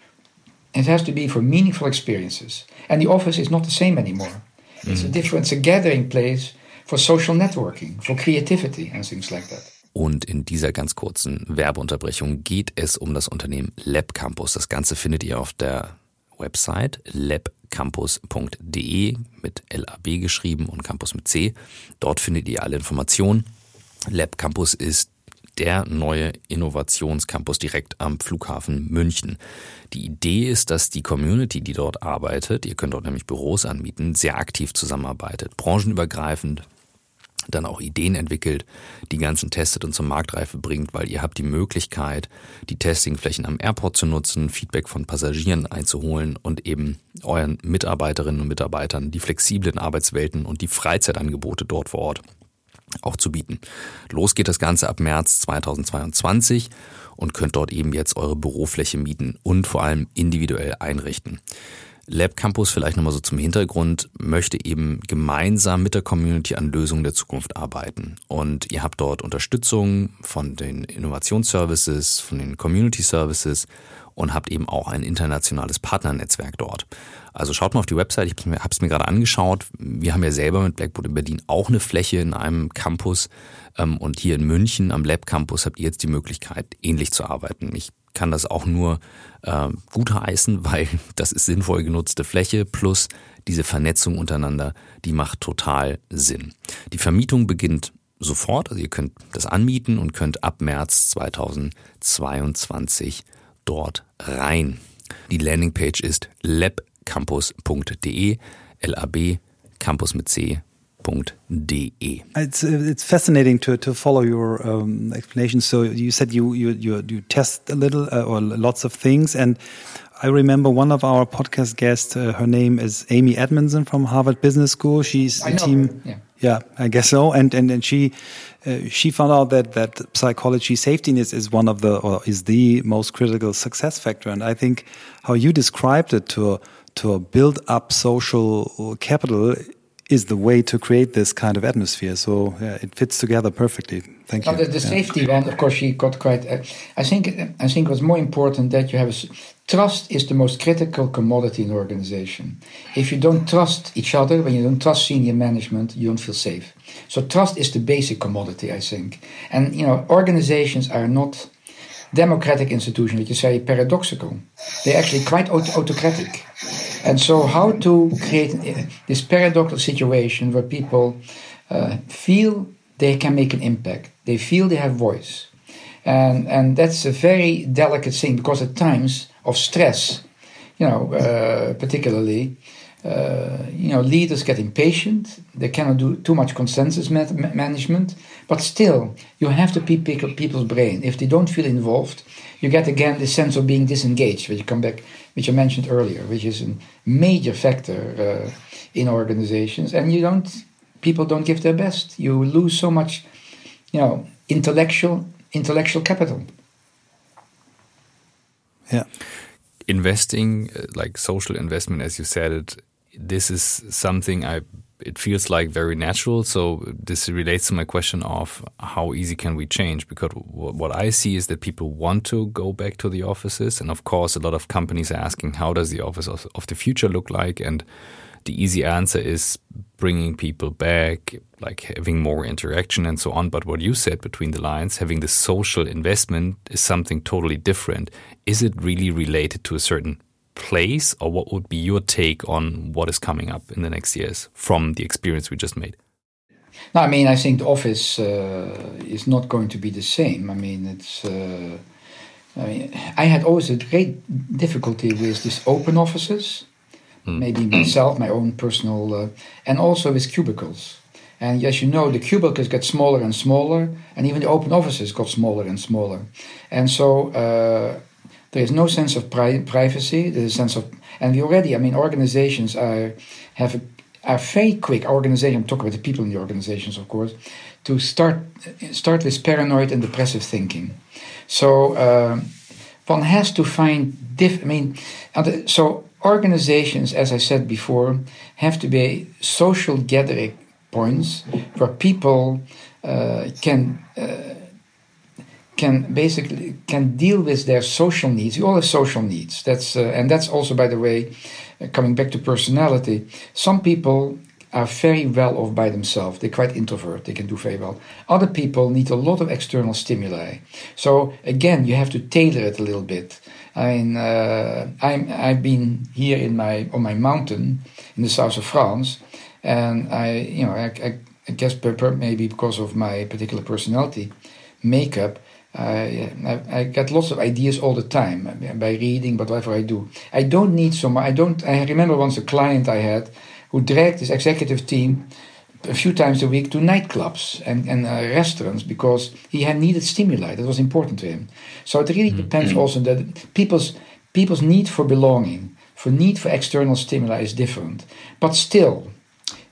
Speaker 3: it has to be for meaningful experiences. And the office is not the same anymore. It's a different, it's a gathering place for social networking, for creativity and things like that.
Speaker 2: Und in dieser ganz kurzen Werbeunterbrechung geht es um das Unternehmen Lab Campus. Das Ganze findet ihr auf der Website labcampus.de mit LAB geschrieben und Campus mit C. Dort findet ihr alle Informationen. Lab Campus ist der neue Innovationscampus direkt am Flughafen München. Die Idee ist, dass die Community, die dort arbeitet, ihr könnt dort nämlich Büros anmieten, sehr aktiv zusammenarbeitet, branchenübergreifend, dann auch Ideen entwickelt, die ganzen testet und zur Marktreife bringt, weil ihr habt die Möglichkeit, die Testingflächen am Airport zu nutzen, Feedback von Passagieren einzuholen und eben euren Mitarbeiterinnen und Mitarbeitern die flexiblen Arbeitswelten und die Freizeitangebote dort vor Ort auch zu bieten. Los geht das Ganze ab März 2022 und könnt dort eben jetzt eure Bürofläche mieten und vor allem individuell einrichten. Lab Campus vielleicht nochmal so zum Hintergrund möchte eben gemeinsam mit der Community an Lösungen der Zukunft arbeiten. Und ihr habt dort Unterstützung von den Innovationsservices, von den Community Services und habt eben auch ein internationales Partnernetzwerk dort. Also schaut mal auf die Website, ich habe es mir gerade angeschaut. Wir haben ja selber mit Blackboard in Berlin auch eine Fläche in einem Campus ähm, und hier in München am Lab Campus habt ihr jetzt die Möglichkeit, ähnlich zu arbeiten. Ich kann das auch nur äh, gutheißen, weil das ist sinnvoll genutzte Fläche plus diese Vernetzung untereinander, die macht total Sinn. Die Vermietung beginnt sofort, also ihr könnt das anmieten und könnt ab März 2022 dort rein. Die Landingpage ist labcampus.de, LAB Campus mit C.
Speaker 1: It's it's fascinating to to follow your um, explanation. So you said you you you, you test a little uh, or lots of things, and I remember one of our podcast guests. Uh, her name is Amy Edmondson from Harvard Business School. She's a team.
Speaker 3: Yeah.
Speaker 1: yeah. I guess so. And and and she uh, she found out that that psychology safetiness is one of the or is the most critical success factor. And I think how you described it to to build up social capital is the way to create this kind of atmosphere. So yeah, it fits together perfectly. Thank you.
Speaker 3: the, the yeah. safety one, of course, she got quite. Uh, I think. I think what's more important that you have a, trust is the most critical commodity in an organization. If you don't trust each other, when you don't trust senior management, you don't feel safe. So trust is the basic commodity, I think. And you know, organizations are not democratic institutions. That you say paradoxical. They're actually quite aut autocratic. And so, how to create this paradoxical situation where people uh, feel they can make an impact, they feel they have voice, and and that's a very delicate thing because at times of stress, you know, uh, particularly. Uh, you know, leaders get impatient. They cannot do too much consensus management. But still, you have to pick up people's brain. If they don't feel involved, you get again the sense of being disengaged, which you come back, which I mentioned earlier, which is a major factor uh, in organizations. And you don't, people don't give their best. You lose so much, you know, intellectual intellectual capital.
Speaker 1: Yeah.
Speaker 2: Investing, uh, like social investment, as you said it, this is something I it feels like very natural. So this relates to my question of how easy can we change? Because what I see is that people want to go back to the offices, and of course, a lot of companies are asking, how does the office of, the future look like? And the easy answer is bringing people back, like having more interaction and so on. But what you said between the lines, having the social investment is something totally different. Is it really related to a certain place, or what would be your take on what is coming up in the next years from the experience we just made?
Speaker 3: No, I mean, I think the office uh, is not going to be the same. I mean, it's. Uh, I mean, I had always a great difficulty with these open offices, mm. maybe myself, my own personal, uh, and also with cubicles. And as you know, the cubicles get smaller and smaller, and even the open offices got smaller and smaller. And so uh, there is no sense of pri privacy. There's a sense of, and we already, I mean, organizations are have a, are very quick. Organization, I'm talking about the people in the organizations, of course, to start start with paranoid and depressive thinking. So uh, one has to find diff. I mean, so organizations, as I said before, have to be social gathering points where people uh, can. Uh, can basically can deal with their social needs. We all have social needs. That's uh, and that's also, by the way, uh, coming back to personality. Some people are very well off by themselves. They're quite introvert. They can do very well. Other people need a lot of external stimuli. So again, you have to tailor it a little bit. I mean, uh, I'm I've been here in my on my mountain in the south of France, and I you know I, I, I guess maybe because of my particular personality makeup. I, I, get lots of ideas all the time by reading, but whatever I do. I don't need so much. I don't. I remember once a client I had who dragged his executive team a few times a week to nightclubs and, and uh, restaurants because he had needed stimuli. That was important to him. So it really mm-hmm. depends also that people's people's need for belonging, for need for external stimuli is different. But still,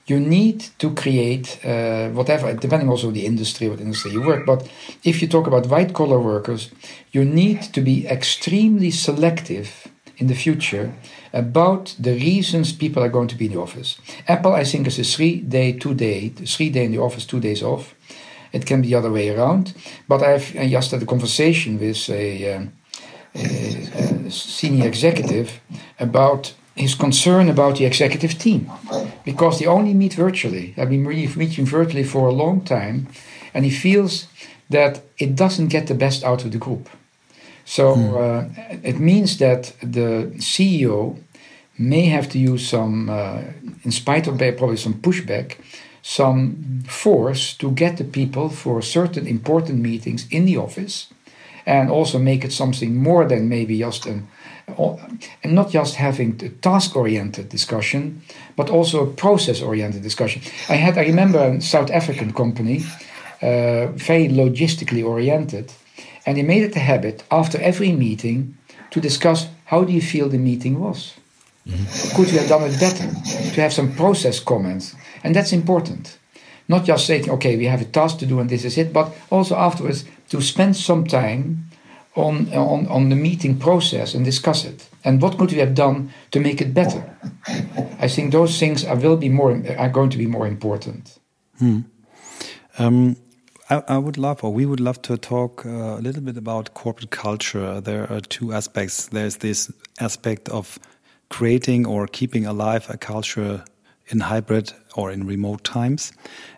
Speaker 3: you need to create uh, whatever, depending also the industry, what industry you work. But if you talk about white collar workers, you need to be extremely selective in the future about the reasons people are going to be in the office. Apple, I think, is a three day, two day, three day in the office, two days off. It can be the other way around. But I've just had a conversation with a, uh, a, a senior executive about his concern about the executive team because they only meet virtually. I've been meeting virtually for a long time, and he feels that it doesn't get the best out of the group. So hmm. uh, it means that the CEO may have to use some, uh, in spite of probably some pushback, some force to get the people for certain important meetings in the office and also make it something more than maybe just an and not just having a task oriented discussion but also a process oriented discussion i had i remember a south african company uh, very logistically oriented and they made it a habit after every meeting to discuss how do you feel the meeting was Mm-hmm. Could we have done it better? To have some process comments. And that's important. Not just saying, okay, we have a task to do and this is it, but also afterwards to spend some time on, on, on the meeting process and discuss it. And what could we have done to make it better? I think those things are, will be more, are going to be more important.
Speaker 1: Hmm. Um, I, I, would love, or we would love to talk uh, a little bit about corporate culture. There are two aspects. There's this aspect of creating or keeping alive a culture in hybrid or in remote times.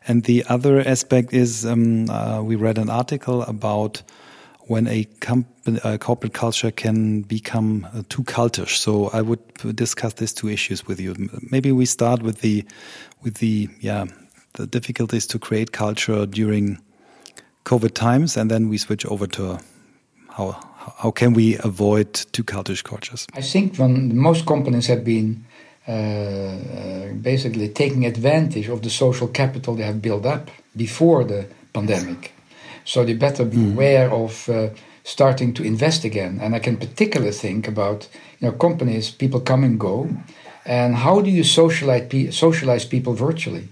Speaker 1: And the other aspect is um, uh, we read an article about when a, company, a corporate culture can become uh, too cultish. So I would discuss these two issues with you. Maybe we start with the with the yeah the difficulties to create culture during COVID times, and then we switch over to how how can we avoid too cultish cultures?
Speaker 3: I think when most companies have been uh, uh, basically taking advantage of the social capital they have built up before the pandemic. So they better be mm. aware of uh, starting to invest again. And I can particularly think about you know companies, people come and go, and how do you socialize, socialize people virtually?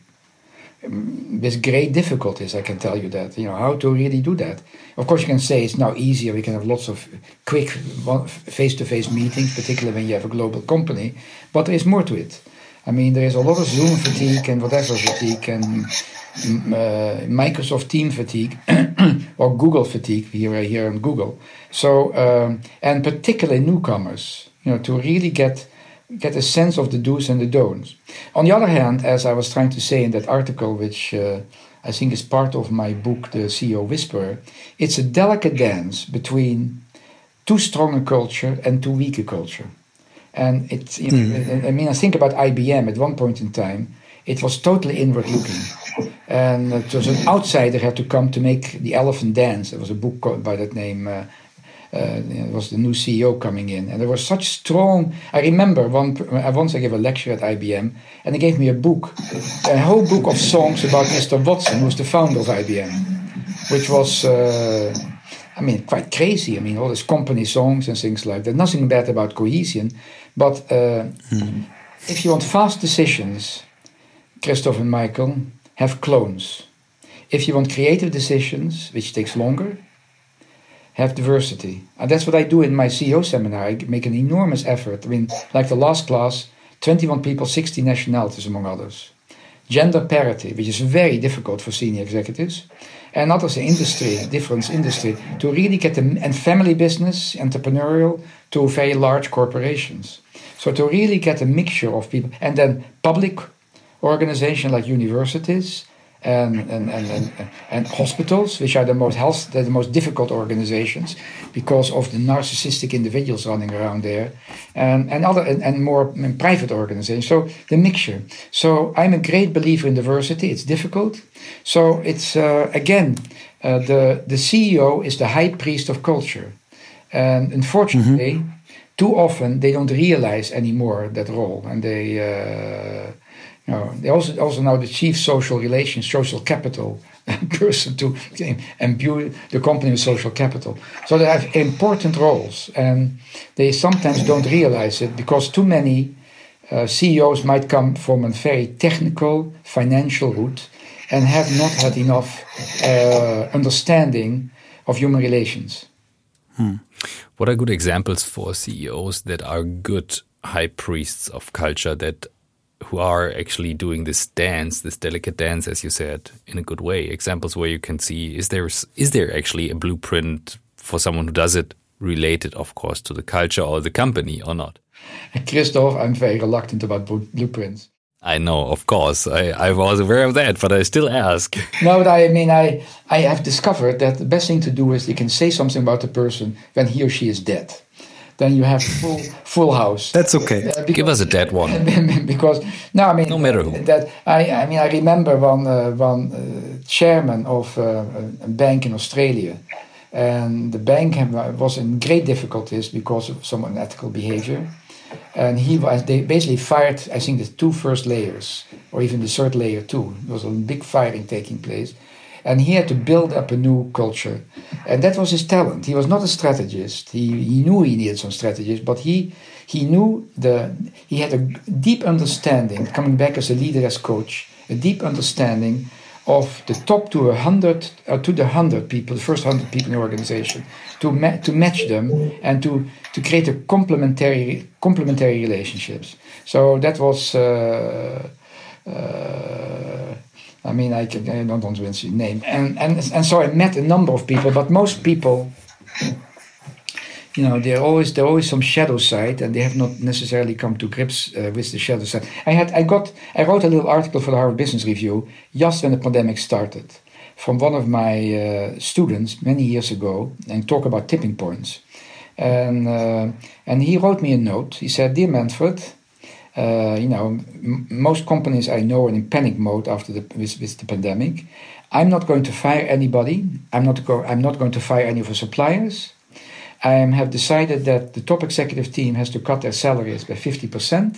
Speaker 3: with great difficulties, I can tell you that. You know how to really do that. Of course, you can say it's now easier. We can have lots of quick face-to-face meetings, particularly when you have a global company. But there is more to it. I mean, there is a lot of Zoom fatigue and whatever fatigue and mm, Microsoft Team fatigue or Google fatigue here here on Google. So um, and particularly newcomers, you know, to really get get a sense of the do's and the don'ts. On the other hand, as I was trying to say in that article, which uh, I think is part of my book, The CEO Whisperer, it's a delicate dance between too strong a culture and too weak a culture. And it's, you know, mm. I mean, I think about IBM at one point in time, it was totally inward looking. And it was an outsider had to come to make the elephant dance. There was a book by that name. Uh, uh, it was the new CEO coming in, and there was such strong. I remember one once I gave a lecture at IBM, and they gave me a book, a whole book of songs about Mr. Watson, who was the founder of IBM, which was. Uh, I mean, quite crazy. I mean, all these company songs and things like that. Nothing bad about cohesion, but uh, mm. if you want fast decisions, Christoph and Michael have clones. If you want creative decisions, which takes longer, have diversity. And that's what I do in my CEO seminar. I make an enormous effort. I mean, like the last class, 21 people, 60 nationalities, among others. Gender parity, which is very difficult for senior executives. and others in industry, difference industry, to really get the and family business, entrepreneurial, to very large corporations. So to really get a mixture of people, and then public organizations like universities and, and, and, and, and hospitals, which are the most health, the most difficult organizations because of the narcissistic individuals running around there, and, and other and, and more private organizations. So the mixture. So I'm a great believer in diversity. It's difficult. So it's uh, again uh, the the CEO is the high priest of culture, and unfortunately. Mm-hmm. Too often they don't realize anymore that role, and they uh, they also also now the chief social relations, social capital person to imbue the company with social capital. So they have important roles, and they sometimes don't realize it because too many uh, CEOs might come from a very technical financial route and have not had enough uh, understanding of human relations.
Speaker 2: Hmm. What are good examples for CEOs that are good high priests of culture that who are actually doing this dance, this delicate dance, as you said, in a good way. Examples where you can see is there is there actually a blueprint for someone who does it related, of course, to the culture or the company or not?
Speaker 3: Christoph, I'm very reluctant about blueprints.
Speaker 2: I know, of course. I, I was aware of that, but I still ask.
Speaker 3: no, but I mean, I, I have discovered that the best thing to do is you can say something about the person when he or she is dead then you have full full house.
Speaker 1: That's okay.
Speaker 2: Uh, Give us a dead one.
Speaker 3: because no, I mean
Speaker 2: no matter who.
Speaker 3: That I I mean I remember one uh, one uh, chairman of uh, a bank in Australia, and the bank was in great difficulties because of some unethical behavior, and he was they basically fired I think the two first layers or even the third layer too. There was a big firing taking place and he had to build up a new culture. And that was his talent. He was not a strategist. He, he knew he needed some strategists, but he he knew the he had a deep understanding, coming back as a leader, as coach, a deep understanding of the top to a hundred uh, to the hundred people, the first hundred people in the organization, to ma- to match them and to to create a complementary complementary relationships. So that was. Uh, uh, I mean, I, can, I don't want to mention name. And, and, and so I met a number of people, but most people, you know, they're always there always some shadow side, and they have not necessarily come to grips uh, with the shadow side. I had I got I wrote a little article for the Harvard Business Review just when the pandemic started, from one of my uh, students many years ago, and talk about tipping points, and uh, and he wrote me a note. He said, "Dear Manfred." Uh, you know, most companies I know are in panic mode after the with, with the pandemic. I'm not going to fire anybody. I'm not go, I'm not going to fire any of our suppliers. I have decided that the top executive team has to cut their salaries by fifty percent.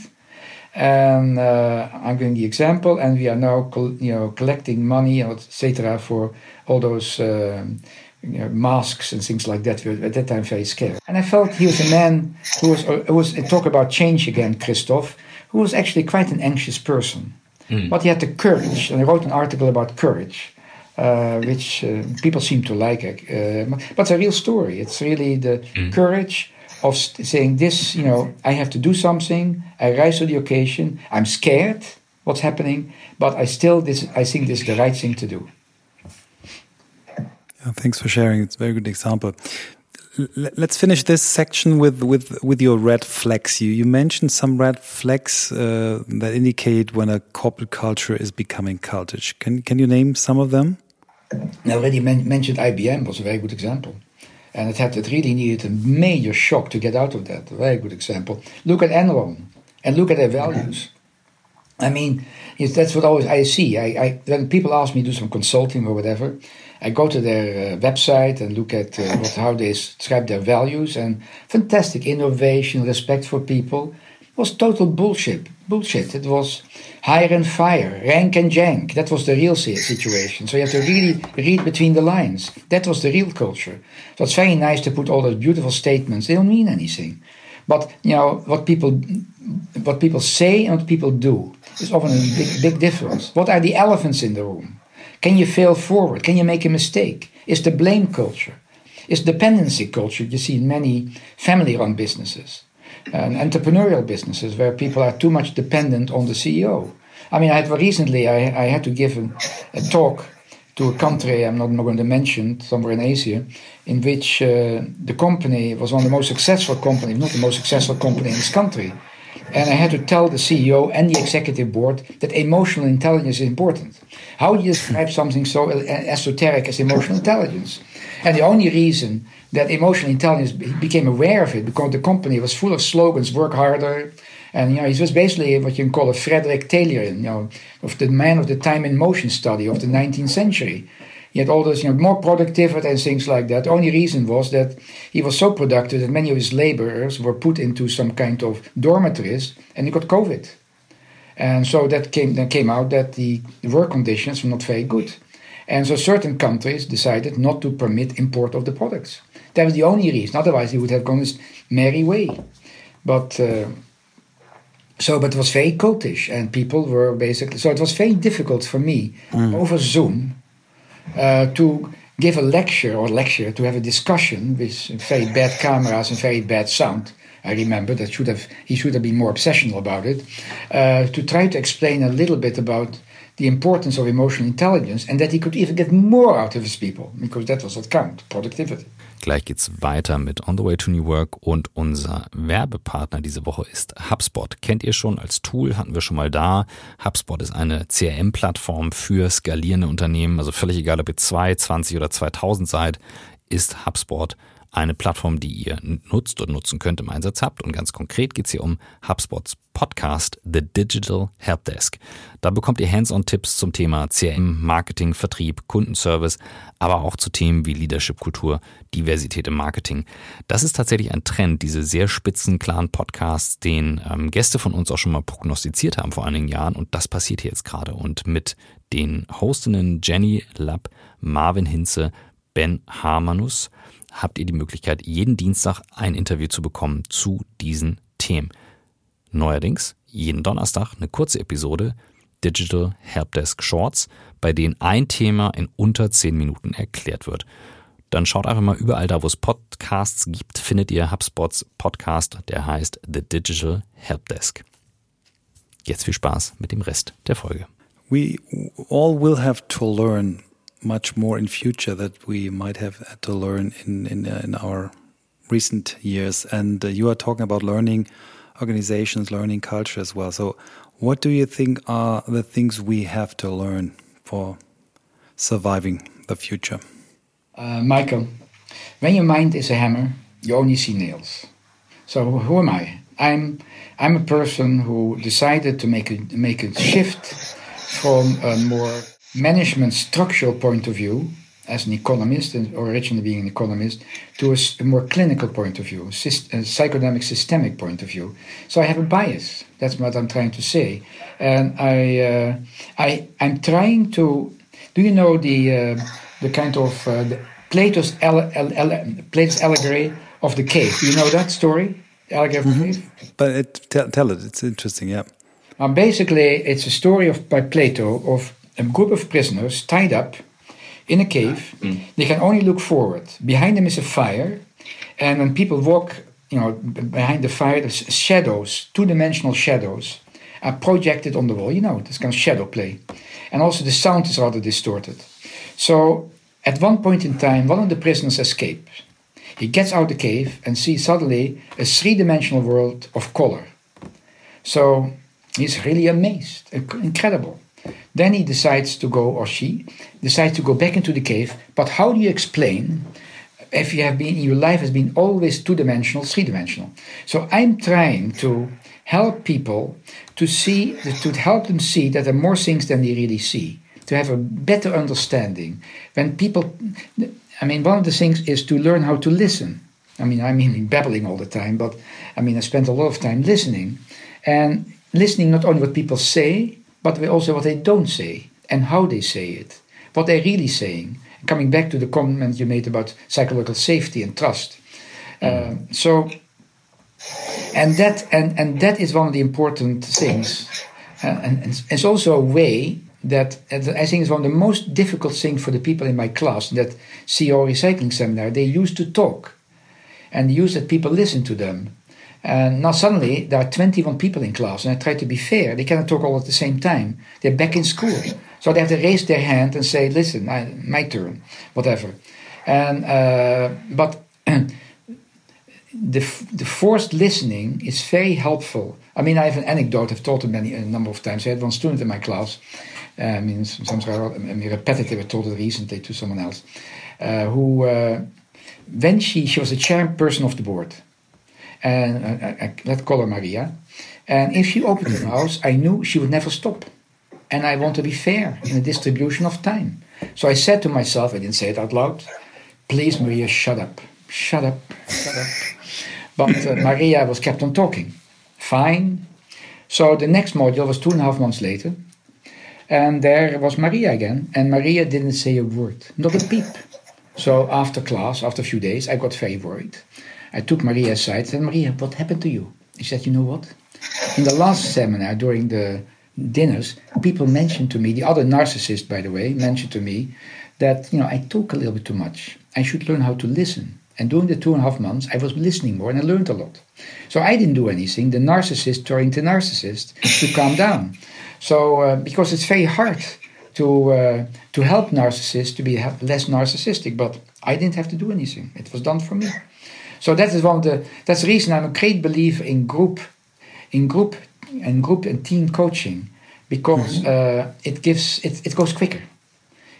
Speaker 3: And uh, I'm giving the example, and we are now, you know, collecting money, etc., for all those um, you know, masks and things like that. We were at that time very scared. And I felt he was a man who was, who was talk about change again, Christoph who was actually quite an anxious person. Mm. But he had the courage, and I wrote an article about courage, uh, which uh, people seem to like. Uh, but it's a real story. It's really the mm. courage of saying this, you know, I have to do something. I rise to the occasion. I'm scared what's happening, but I still this I think this is the right thing to do.
Speaker 1: Yeah, thanks for sharing. It's a very good example let's finish this section with with with your red flags. You you mentioned some red flags uh, that indicate when a corporate culture is becoming cultish. Can can you name some of them?
Speaker 3: I already men mentioned IBM was a very good example, and it had it really needed a major shock to get out of that. A very good example. Look at Enron and look at their values. I mean, that's what always I see. I, I when people ask me to do some consulting or whatever I go to their uh, website and look at uh, what, how they describe their values and fantastic innovation, respect for people. It was total bullshit. Bullshit. It was hire and fire, rank and yank. That was the real situation. So you have to really read between the lines. That was the real culture. So it's very nice to put all those beautiful statements. They don't mean anything. But you know what people what people say and what people do is often a big big difference. What are the elephants in the room? Can you fail forward? Can you make a mistake? Is the blame culture? Is dependency culture you see in many family run businesses and entrepreneurial businesses where people are too much dependent on the CEO? I mean, I had recently I, I had to give a, talk to a country I'm not, not going to mention, somewhere in Asia, in which uh, the company was one of the most successful companies, not the most successful company in this country. And I had to tell the CEO and the executive board that emotional intelligence is important. How do you describe something so esoteric as emotional intelligence? And the only reason that emotional intelligence became aware of it because the company was full of slogans: "Work harder." And you know, he was basically what you can call a Frederick Taylor, you know, of the man of the time in motion study of the 19th century. He had all those, you know, more productivity and things like that. The only reason was that he was so productive that many of his laborers were put into some kind of dormitories and he got COVID. And so that came, then came out that the work conditions were not very good. And so certain countries decided not to permit import of the products. That was the only reason. Otherwise, he would have gone his merry way. But uh, so, but it was very cultish, and people were basically. So it was very difficult for me mm. over Zoom uh, to give a lecture or lecture to have a discussion with very bad cameras and very bad sound. I remember that should have he should have been more obsessional about it. Uh, to try to explain a little bit about the importance of emotional intelligence and that he could even get more out of his people because that was what count, productivity.
Speaker 2: Gleich geht's weiter mit On the Way to New Work und unser Werbepartner diese Woche ist HubSpot. Kennt ihr schon als Tool, hatten wir schon mal da. HubSpot ist eine CRM-Plattform für skalierende Unternehmen, also völlig egal, ob ihr 2, 20 oder 2000 seid, ist HubSpot eine Plattform, die ihr nutzt und nutzen könnt im Einsatz habt. Und ganz konkret geht es hier um HubSpots Podcast The Digital Helpdesk. Da bekommt ihr Hands-on-Tipps zum Thema CRM, Marketing, Vertrieb, Kundenservice, aber auch zu Themen wie Leadership-Kultur, Diversität im Marketing. Das ist tatsächlich ein Trend, diese sehr spitzen, klaren Podcasts, den ähm, Gäste von uns auch schon mal prognostiziert haben vor einigen Jahren. Und das passiert hier jetzt gerade. Und mit den Hostinnen Jenny Lapp, Marvin Hinze, Ben Harmanus habt ihr die Möglichkeit, jeden Dienstag ein Interview zu bekommen zu diesen Themen. Neuerdings jeden Donnerstag eine kurze Episode Digital Helpdesk Shorts, bei denen ein Thema in unter zehn Minuten erklärt wird. Dann schaut einfach mal überall da, wo es Podcasts gibt, findet ihr HubSpots Podcast, der heißt The Digital Helpdesk. Jetzt viel Spaß mit dem Rest der Folge.
Speaker 1: We all will have to learn much more in future that we might have to learn in in, uh, in our recent years. And uh, you are talking about learning organizations, learning culture as well. So, what do you think are the things we have to learn for surviving the future?
Speaker 3: Uh, Michael, when your mind is a hammer, you only see nails. So, who am I? I'm I'm a person who decided to make a make a shift from a more management structural point of view, as an economist, or originally being an economist, to a, a more clinical point of view, a psychodynamic systemic point of view. So I have a bias. That's what I'm trying to say, and I, uh, I, I'm trying to. Do you know the uh, the kind of uh, the Plato's, ele- ele- Plato's allegory of the cave? Do you know that story? Allegory
Speaker 1: mm -hmm. But it, tell, tell it. It's interesting. Yeah.
Speaker 3: Um, basically, it's a story of by Plato of a group of prisoners tied up in a cave. Mm. They can only look forward. Behind them is a fire, and when people walk, you know, behind the fire, there's shadows, two-dimensional shadows, are projected on the wall. You know, this kind of shadow play, and also the sound is rather distorted. So, at one point in time, one of the prisoners escapes. He gets out the cave and sees suddenly a three-dimensional world of color. So he's really amazed, incredible. Then he decides to go, or she decides to go back into the cave. But how do you explain if you have been, your life has been always two dimensional, three dimensional? So I'm trying to help people to see, to help them see that there are more things than they really see, to have a better understanding. When people, I mean, one of the things is to learn how to listen. I mean, I mean, babbling all the time, but I mean, I spent a lot of time listening. And listening not only what people say, but also what they don't say and how they say it, what they're really saying. Coming back to the comment you made about psychological safety and trust. Uh, so, and that and and that is one of the important things, uh, and, and, it's also a way that I think is one of the most difficult things for the people in my class that CEO recycling seminar. They used to talk, and use that people listen to them, And now suddenly there are 21 people in class, and I try to be fair. They cannot talk all at the same time. They're back in school. So they have to raise their hand and say, listen, I, my turn, whatever. And, uh, but the, the forced listening is very helpful. I mean, I have an anecdote, I've told it many, a number of times. I had one student in my class, uh, I mean, sometimes I'm repetitive, I told it recently to someone else, uh, who, uh, when she, she was the chairperson of the board, and uh, uh, let's call her Maria, and if she opened her mouth, I knew she would never stop. And I want to be fair in the distribution of time. So I said to myself, I didn't say it out loud, please, Maria, shut up. Shut up, shut up. But uh, Maria was kept on talking. Fine. So the next module was two and a half months later. And there was Maria again. And Maria didn't say a word, not a peep. So after class, after a few days, I got very worried. I took Maria aside and said, Maria, what happened to you? She said, You know what? In the last seminar, during the dinners, people mentioned to me, the other narcissist, by the way, mentioned to me that, you know, I talk a little bit too much. I should learn how to listen. And during the two and a half months, I was listening more and I learned a lot. So I didn't do anything. The narcissist turned to narcissist to calm down. So uh, because it's very hard to uh, to help narcissists to be less narcissistic, but I didn't have to do anything. It was done for me. So that is one of the that's the reason I'm a great believer in group, in group and group and team coaching, because mm-hmm. uh, it gives it, it goes quicker.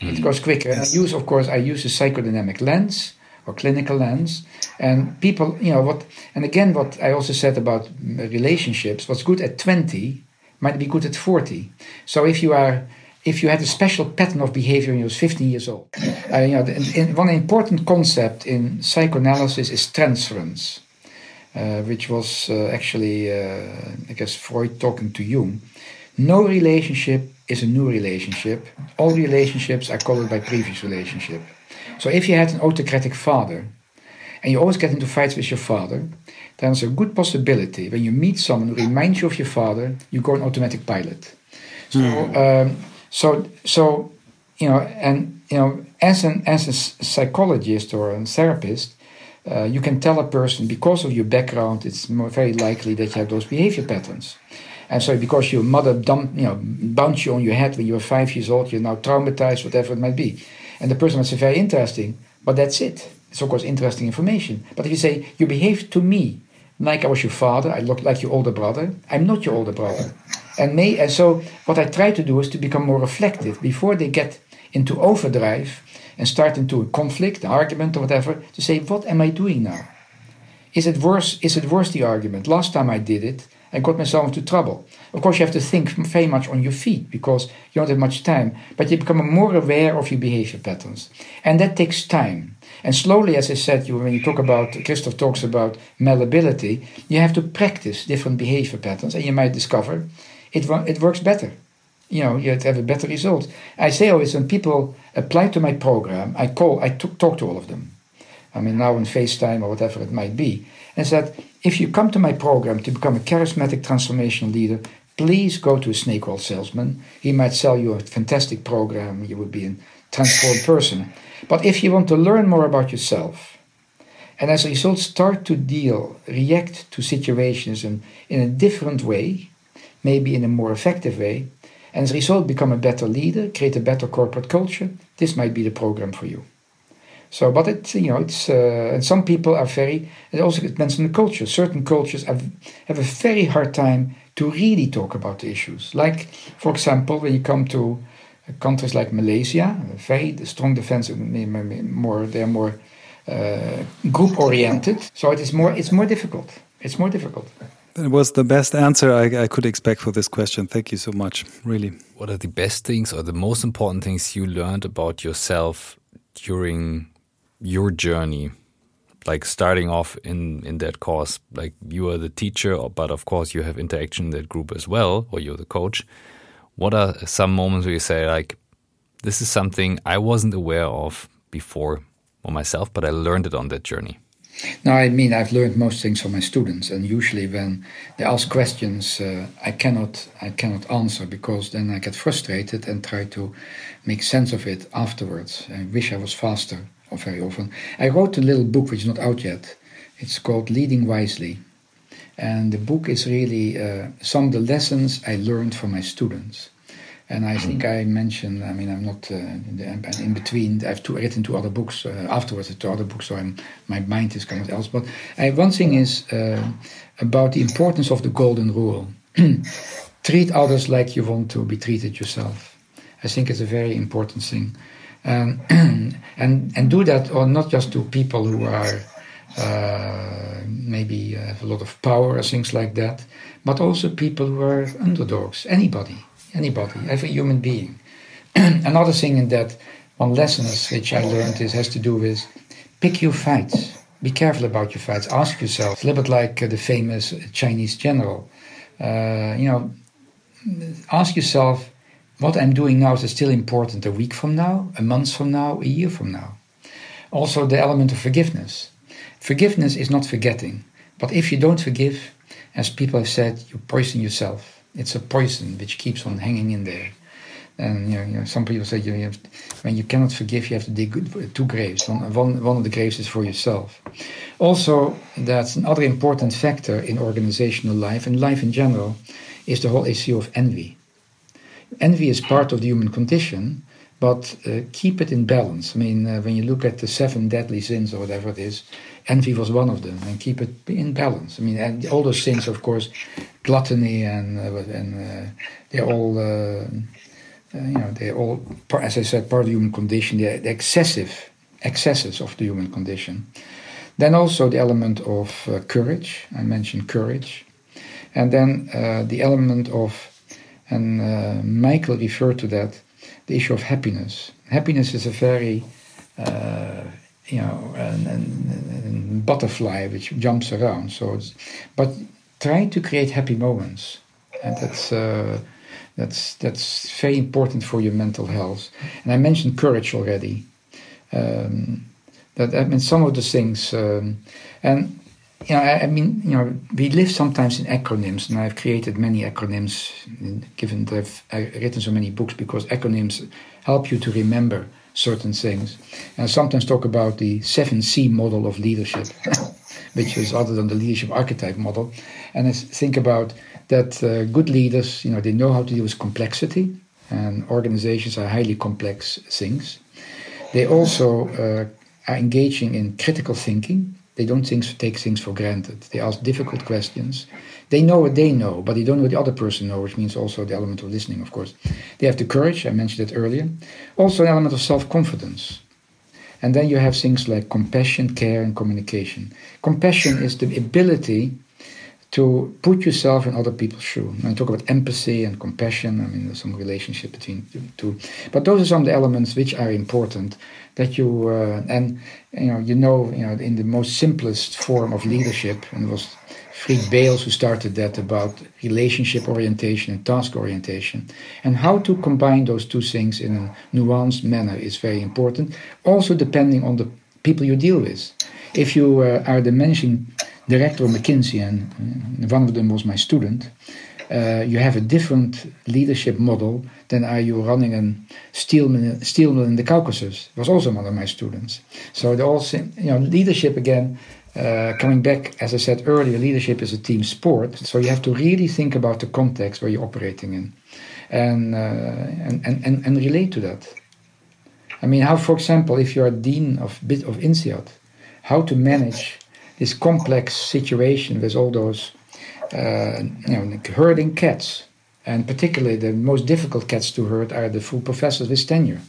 Speaker 3: Mm-hmm. It goes quicker. Yes. And I use, of course, I use a psychodynamic lens or clinical lens. And people, you know, what, and again, what I also said about relationships, what's good at 20 might be good at 40. So if you are, if you had a special pattern of behavior when you was 15 years old, uh, you know, the, in, one important concept in psychoanalysis is transference, uh, which was uh, actually, uh, I guess, Freud talking to Jung. No relationship is a new relationship. All relationships are colored by previous relationship. So if you had an autocratic father and you always get into fights with your father, then there's a good possibility when you meet someone who reminds you of your father, you go on automatic pilot. So, mm. um, so, so, you know, and you know, as an as a psychologist or a therapist, uh, you can tell a person because of your background, it's more very likely that you have those behavior patterns. And so, because your mother dumped, you know, bounced you on your head when you were five years old, you're now traumatized, whatever it might be. And the person might say, very interesting, but that's it. It's of course interesting information. But if you say, you behave to me like I was your father, I look like your older brother, I'm not your older brother. And, may, and so what I try to do is to become more reflective before they get into overdrive and start into a conflict, an argument or whatever, to say, what am I doing now? Is it worse? Is it worse the argument? Last time I did it, I got myself into trouble. Of course, you have to think very much on your feet because you don't have much time, but you become more aware of your behavior patterns. And that takes time. And slowly, as I said, you, when you talk about, Christoph talks about malleability, you have to practice different behavior patterns and you might discover it, it works better. You know, you have a better result. I say always when people apply to my program, I call, I talk to all of them. I mean, now on FaceTime or whatever it might be, and said, if you come to my program to become a charismatic transformational leader, please go to a snake oil salesman. He might sell you a fantastic program. You would be a transformed person. But if you want to learn more about yourself, and as a result start to deal, react to situations in, in a different way, maybe in a more effective way, and as a result become a better leader, create a better corporate culture, this might be the program for you. So, but it's you know it's uh, and some people are very. It also depends on the culture. Certain cultures have have a very hard time to really talk about the issues. Like, for example, when you come to countries like Malaysia, very strong defense, more they're more uh, group oriented. So it is more it's more difficult. It's more difficult.
Speaker 1: That was the best answer I, I, could expect for this question. Thank you so much. Really.
Speaker 2: What are the best things or the most important things you learned about yourself during your journey like starting off in in that course like you are the teacher but of course you have interaction in that group as well or you're the coach what are some moments where you say like this is something i wasn't aware of before for myself but i learned it on that journey
Speaker 3: no i mean i've learned most things from my students and usually when they ask questions uh, i cannot i cannot answer because then i get frustrated and try to make sense of it afterwards i wish i was faster or very often. I wrote a little book which is not out yet. It's called Leading Wisely. And the book is really uh, some of the lessons I learned from my students. And I think I mentioned, I mean, I'm not uh, in, the, in, between. I've two, written two other books uh, afterwards, two other books, so I'm, my mind is kind of else. But I, one thing is uh, about the importance of the golden rule treat others like you want to be treated yourself. I think it's a very important thing. Um, and, and do that, or not just to people who are uh, maybe have a lot of power or things like that, but also people who are underdogs, anybody anybody, every human being. Another thing in that one lesson which I learned is has to do with pick your fights. Be careful about your fights. Ask yourself. It's a little bit like uh, the famous Chinese general. Uh, you know, ask yourself, what I'm doing now is still important a week from now, a month from now, a year from now? Also, the element of forgiveness. Forgiveness is not forgetting, but if you don't forgive, as people have said, you poison yourself. It's a poison which keeps on hanging in there. And you know, you know some people say you have, when you cannot forgive, you have to dig two graves. One, one, one of the graves is for yourself. Also, that's another important factor in organizational life and life in general is the whole issue of envy. Envy is part of the human condition, but uh, keep it in balance. I mean, uh, when you look at the seven deadly sins or whatever it is, envy was one of them, and keep it in balance. I mean, and all those sins, of course, gluttony and uh, and uh, they're all. Uh, uh, you know, they're all, as I said, part of the human condition. They're the excessive excesses of the human condition. Then also the element of courage. I mentioned courage, and then the element of, and Michael referred to that, the issue of happiness. Happiness is a very you know, and, butterfly which jumps around. So, but try to create happy moments, and that's uh, that's that's very important for your mental health. And I mentioned courage already. Um, that I mean, some of the things, um, and you know, I, I, mean, you know, we live sometimes in acronyms, and I've created many acronyms, given that I've written so many books, because acronyms help you to remember certain things. And I sometimes talk about the 7C model of leadership, which is other than the leadership archetype model. And I think about that uh, good leaders, you know, they know how to deal with complexity, and organizations are highly complex things. They also uh, are engaging in critical thinking. They don't think, take things for granted. They ask difficult questions. They know what they know, but they don't know what the other person knows, which means also the element of listening, of course. They have the courage, I mentioned it earlier. Also, an element of self confidence. And then you have things like compassion, care, and communication. Compassion is the ability to put yourself in other people's shoes. I talk about empathy and compassion. I mean, there's some relationship between the two. But those are some of the elements which are important that you uh, and you know you know you know in the most simplest form of leadership, and it was Freed Bales who started that about relationship orientation and task orientation. And how to combine those two things in a nuanced manner is very important, also depending on the people you deal with. If you uh, are the managing director of McKinsey, and one of them was my student, uh, you have a different leadership model than are you running a steel mill, steel mill in the Caucasus. Was also one of my students. So the all, you know, leadership again uh, coming back, as I said earlier, leadership is a team sport, so you have to really think about the context where you're operating in, and uh, and, and and relate to that. I mean, how, for example, if you're dean of bit of INSEAD, how to manage this complex situation with all those, uh, you know, herding cats, and particularly the most difficult cats to herd are the full professors with tenure.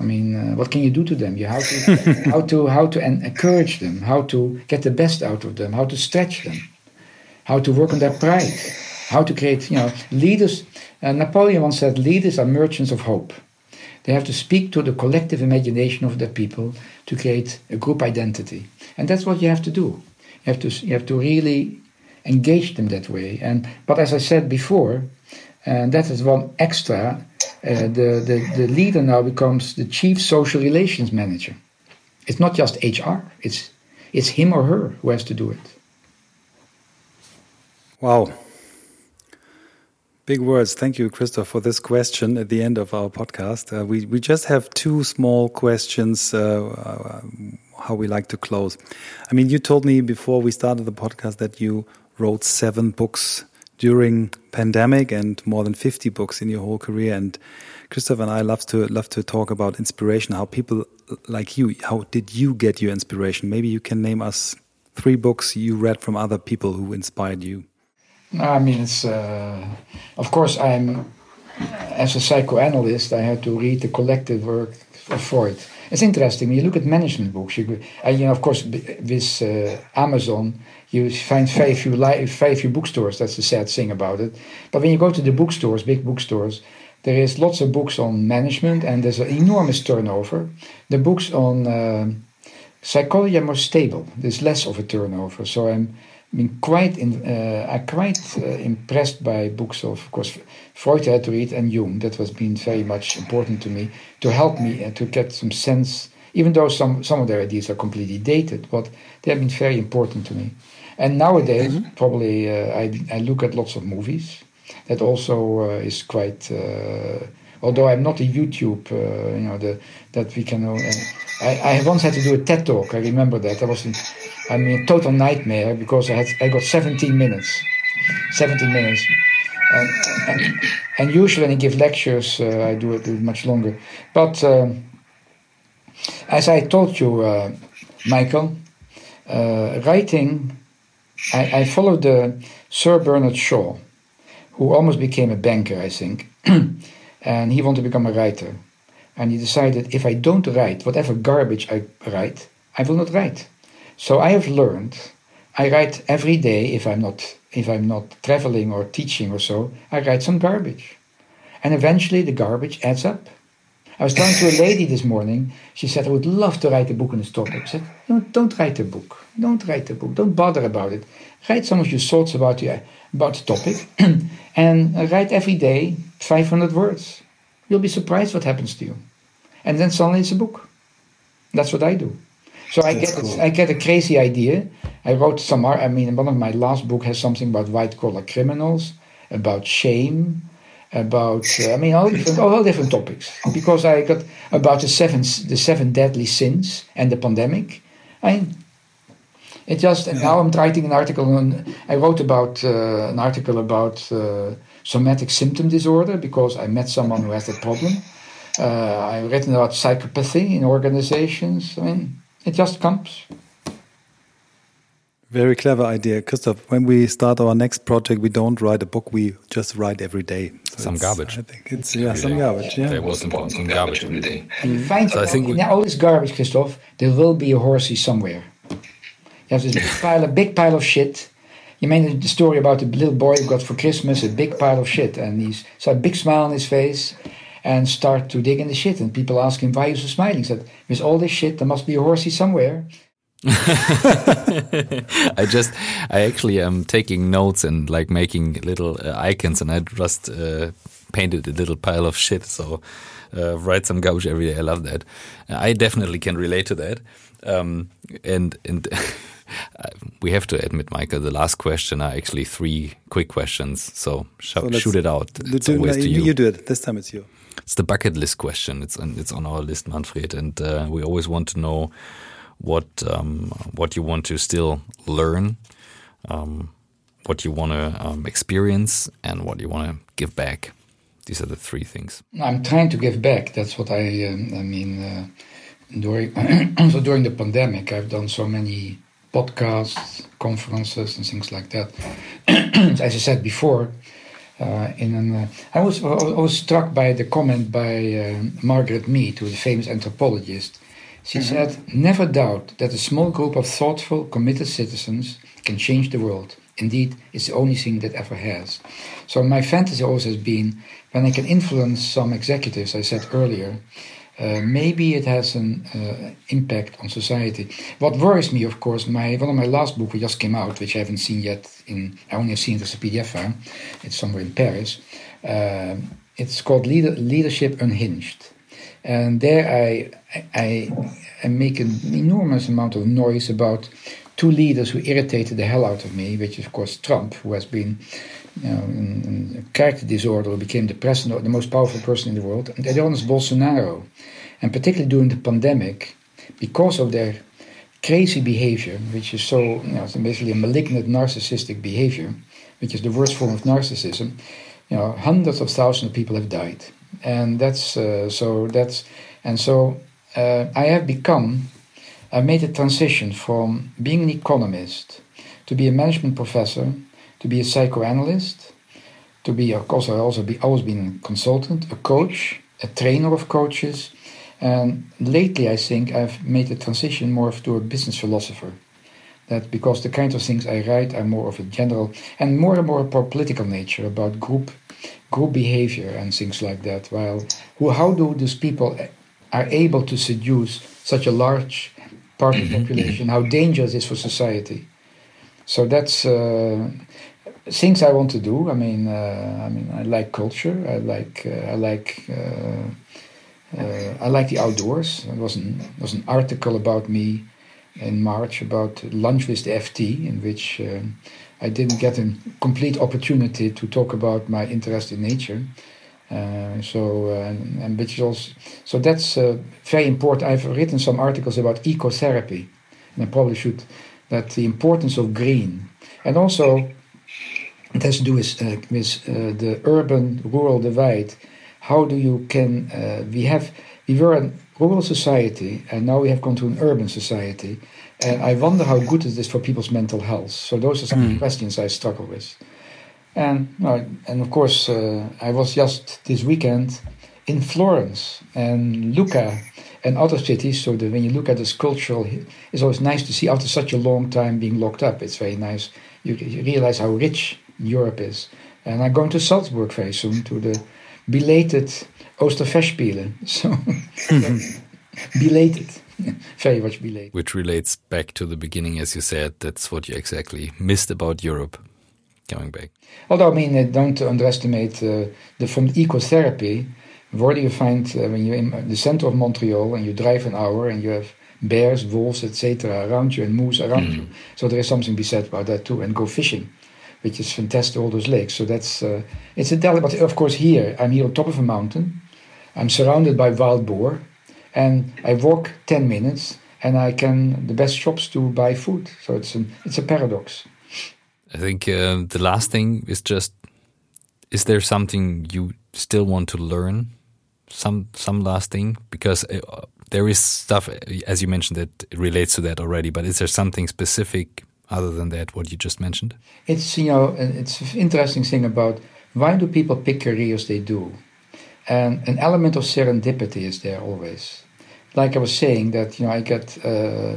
Speaker 3: I mean, uh, what can you do to them? You how to how to how to encourage them, how to get the best out of them, how to stretch them, how to work on their pride, how to create. You know, leaders. Uh, Napoleon once said, "Leaders are merchants of hope." They have to speak to the collective imagination of their people to create a group identity, and that's what you have to do. You have to you have to really engage them that way. And but as I said before, and that is one extra uh, the, the, the leader now becomes the chief social relations manager. It's not just HR, it's, it's him or her who has to do it.
Speaker 1: Wow. Big words. Thank you, Christoph, for this question at the end of our podcast. Uh, we, we just have two small questions uh, uh, how we like to close. I mean, you told me before we started the podcast that you wrote seven books during pandemic and more than 50 books in your whole career. And Christoph and I love to love to talk about inspiration. How people like you, how did you get your inspiration? Maybe you can name us three books you read from other people who inspired you.
Speaker 3: I mean, it's uh, of course I'm as a psychoanalyst. I had to read the collective work of Freud. It's interesting when you look at management books. You, uh, you know, of course, with uh, Amazon, you find very few very few bookstores. That's the sad thing about it. But when you go to the bookstores, big bookstores, there is lots of books on management, and there's an enormous turnover. The books on uh, psychology are more stable. There's less of a turnover. So I'm been quite in, uh, I'm quite uh, impressed by books of, of course, Freud I had to read and Jung. That was been very much important to me to help me uh, to get some sense. Even though some some of their ideas are completely dated, but they have been very important to me. And nowadays, mm -hmm. probably uh, I I look at lots of movies. That also uh, is quite. Uh, although I'm not a YouTube, you know, the that we can. I, I once had to do a TED talk. I remember that. I was in I mean, total nightmare because I had I got 17 minutes, 17 minutes, and and, and usually when I give lectures, uh, I do it, much longer. But uh, as I told you, uh, Michael, uh, writing, I, I followed the Sir Bernard Shaw, who almost became a banker, I think, and he wanted to become a writer, and he decided if I don't write whatever garbage I write, I will not write. So I have learned. I write every day if I'm not if I'm not traveling or teaching or so. I write some garbage, and eventually the garbage adds up. I was talking to a lady this morning. She said, I would love to write a book on this topic. I said, no, don't write a book. Don't write a book. Don't bother about it. Write some of your thoughts about, the about the topic and write every day 500 words. You'll be surprised what happens to you. And then suddenly it's a book. That's what I do. So I get cool. I get a crazy idea. I wrote some. Art. I mean, one of my last book has something about white collar criminals, about shame, about uh, I mean all different all different topics. Because I got about the seven the seven deadly sins and the pandemic. I it just and now I'm writing an article on. I wrote about uh, an article about uh, somatic symptom disorder because I met someone who has that problem. Uh, I've written about psychopathy in organizations. I mean it just comes.
Speaker 1: Very clever idea, Christoph. When we start our next project, we don't write a book; we just write every day.
Speaker 2: So some garbage.
Speaker 1: I think it's yeah, some garbage. Yeah,
Speaker 2: there was important. Some garbage every day.
Speaker 3: And you mm. find so I think in all this garbage, Christoph, there will be a horsey somewhere. You have this big pile, a big pile of shit. You made the story about the little boy who got for Christmas a big pile of shit, and he's so a big smile on his face, and start to dig in the shit. And people ask him, why are you so smiling? He said, with all this shit, there must be a horsey somewhere.
Speaker 2: I just, I actually am taking notes and like making little uh, icons, and I just uh, painted a little pile of shit. So uh, write some gouge every day. I love that. I definitely can relate to that. Um, and and we have to admit, Michael, the last question are actually three quick questions. So, sh so shoot it out.
Speaker 1: It's do, no, you. you do it. This time it's you.
Speaker 2: It's the bucket list question. It's on, it's on our list, Manfred, and uh, we always want to know what um, what you want to still learn, um, what you want to um, experience, and what you want to give back. These are the three things.
Speaker 3: I'm trying to give back. That's what I. Um, I mean, uh, during also during the pandemic, I've done so many podcasts, conferences, and things like that. As I said before, in an, uh, I was I was struck by the comment by uh, Margaret Mead, who is a famous anthropologist. She mm-hmm. said, "Never doubt that a small group of thoughtful, committed citizens can change the world. Indeed, it's the only thing that ever has." So my fantasy always has been when I can influence some executives. I said earlier uh, maybe it has an uh, impact on society. What worries me, of course, my one of my last books, which just came out, which I haven't seen yet. In I only have seen it as a PDF file. It's somewhere in Paris. Uh, it's called Leader, Leadership Unhinged, and there I, I I make an enormous amount of noise about two leaders who irritated the hell out of me, which is of course Trump, who has been you know, in, in character disorder, who became the president, the most powerful person in the world, and other Bolsonaro. And particularly during the pandemic, because of their crazy behavior, which is so, you know, basically a malignant narcissistic behavior, which is the worst form of narcissism, you know, hundreds of thousands of people have died. And that's, uh, so that's, and so uh, I have become, I made a transition from being an economist to be a management professor, to be a psychoanalyst, to be, of course, I also be always been a consultant, a coach, a trainer of coaches, and lately I think I've made the transition more of to a business philosopher. That because the kinds of things I write are more of a general and more and more about political nature, about group group behavior and things like that. While who, how do these people are able to seduce such a large part of the population? How dangerous is for society? So that's uh, things I want to do. I mean, uh, I mean, I like culture. I like, uh, I like, uh, I like the outdoors. There was an was an article about me in March about lunch with the FT, in which I didn't get a complete opportunity to talk about my interest in nature. Uh, so uh, and which also so that's uh, very important. I've written some articles about ecotherapy, and I probably should. That the importance of green, and also it has to do with, uh, with uh, the urban-rural divide. How do you can uh, we have we were a rural society and now we have gone to an urban society, and I wonder how good it is for people's mental health. So those are some mm. questions I struggle with. And and of course uh, I was just this weekend in Florence and Lucca and other cities. So that when you look at the cultural, it's always nice to see after such a long time being locked up. It's very nice. You, you realize how rich Europe is. And I'm going to Salzburg very soon to the belated Osterfestspiele. So, belated. very much belated.
Speaker 2: Which relates back to the beginning, as you said. That's what you exactly missed about Europe coming back.
Speaker 3: Although, I mean, uh, don't underestimate uh, the from ecotherapy. Where do you find uh, when you're in the center of Montreal and you drive an hour and you have bears, wolves, etc. around you and moose around mm. you? So there is something to be said about that too. And go fishing which is fantastic, all those lakes. So that's uh, it's a delicate. But of course, here I'm here on top of a mountain. I'm surrounded by wild boar, and I walk ten minutes, and I can the best shops to buy food. So it's an it's a paradox.
Speaker 2: I think uh, the last thing is just: is there something you still want to learn? Some some last thing because. Uh, there is stuff, as you mentioned, that relates to that already. But is there something specific other than that what you just mentioned?
Speaker 3: It's you know it's an interesting thing about why do people pick careers they do? And an element of serendipity is there always. Like i was saying that you know i get uh,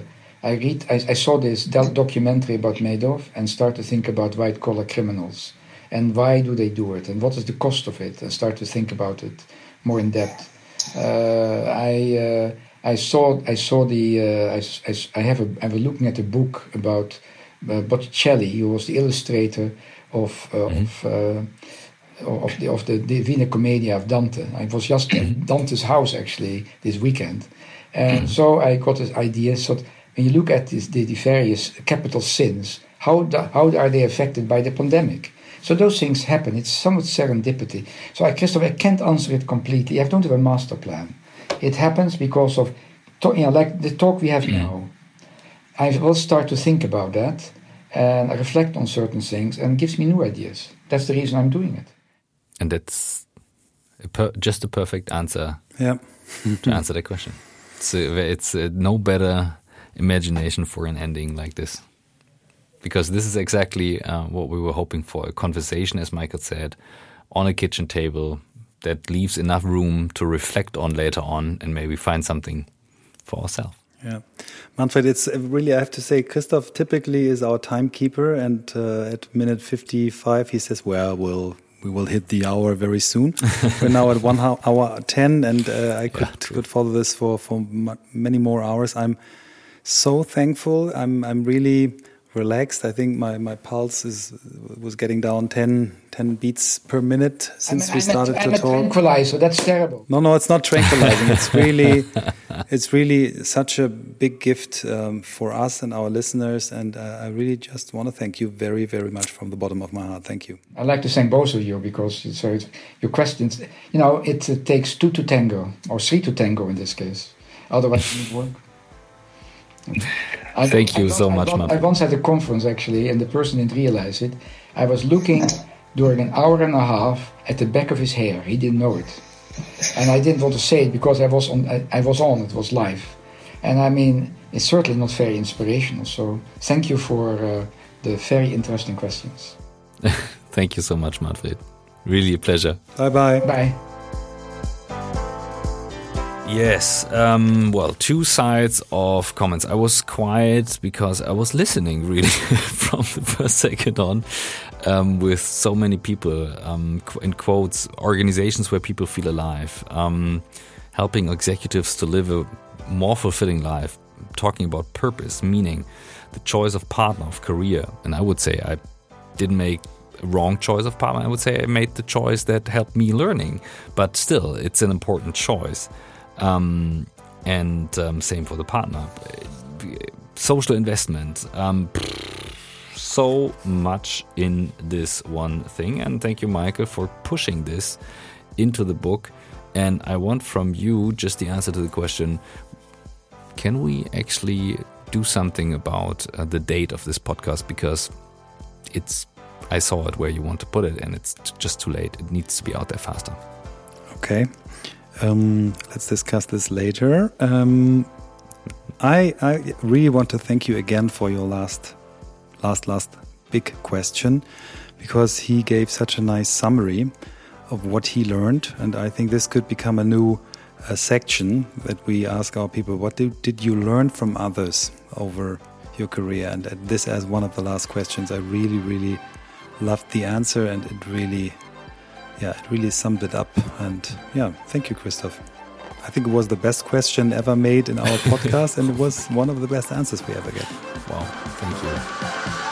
Speaker 3: i read I, I, saw this documentary about madoff and start to think about white collar criminals and why do they do it and what is the cost of it and start to think about it more in depth. Uh, i uh, I saw I saw the uh, I, I, I have a I was looking at a book about Botticelli, who was the illustrator of uh, mm-hmm. of uh, of the of the Divina Commedia of Dante. I was just at mm-hmm. Dante's house actually this weekend, and mm-hmm. so I got this idea. So when you look at this, the, the various capital sins, how do, how are they affected by the pandemic? So those things happen. It's somewhat serendipity. So I, Christopher, I can't answer it completely. I don't have a master plan. It happens because of, you know, like the talk we have mm-hmm. now. I will start to think about that and I reflect on certain things and gives me new ideas. That's the reason I'm doing it.
Speaker 2: And that's a just a perfect answer.
Speaker 1: Yeah.
Speaker 2: to answer the question. It's it's a no better imagination for an ending like this. Because this is exactly uh, what we were hoping for a conversation, as Michael said, on a kitchen table that leaves enough room to reflect on later on and maybe find something for ourselves.
Speaker 1: Yeah, Manfred, it's really, I have to say, Christoph typically is our timekeeper. And uh, at minute 55, he says, well, we'll we will hit the hour very soon. We're now at one hour 10, and uh, I could, yeah, could follow this for, for many more hours. I'm so thankful. I'm, I'm really relaxed. I think my, my pulse is was getting down 10, 10 beats per minute since
Speaker 3: I'm,
Speaker 1: we started
Speaker 3: I'm
Speaker 1: to
Speaker 3: a
Speaker 1: talk.
Speaker 3: tranquilizer. That's terrible.
Speaker 1: No, no, it's not tranquilizing. it's really, it's really such a big gift um, for us and our listeners. And uh, I really just want to thank you very, very much from the bottom of my heart. Thank you.
Speaker 3: I'd like to thank both of you because so your questions. You know, it, it takes two to tango or three to tango in this case. Otherwise, it won't work.
Speaker 2: I, Thank you I, so much,
Speaker 3: I, I once had a conference actually, and the person didn't realize it. I was looking during an hour and a half at the back of his hair. He didn't know it, and I didn't want to say it because I was on. I, I was on. It was live, and I mean, it's certainly not very inspirational. So thank you for uh, the very interesting questions.
Speaker 2: thank you so much, Manfred. Really a pleasure.
Speaker 1: Bye bye.
Speaker 3: Bye.
Speaker 2: Yes, um, well, two sides of comments. I was quiet because I was listening really from the first second on um, with so many people, um, in quotes, organizations where people feel alive, um, helping executives to live a more fulfilling life, talking about purpose, meaning, the choice of partner, of career. And I would say I didn't make a wrong choice of partner. I would say I made the choice that helped me learning, but still, it's an important choice. Um, and um, same for the partner. Social investment. Um, so much in this one thing. And thank you, Michael, for pushing this into the book. And I want from you just the answer to the question can we actually do something about uh, the date of this podcast? Because it's, I saw it where you want to put it, and it's just too late. It needs to be out there faster.
Speaker 1: Okay. Um, let's discuss this later. Um, I, I really want to thank you again for your last, last, last big question, because he gave such a nice summary of what he learned, and I think this could become a new section that we ask our people: What did you learn from others over your career? And this, as one of the last questions, I really, really loved the answer, and it really yeah, it really summed it up. And yeah, thank you, Christoph. I think it was the best question ever made in our podcast, and it was one of the best answers we ever get.
Speaker 2: Wow, thank you.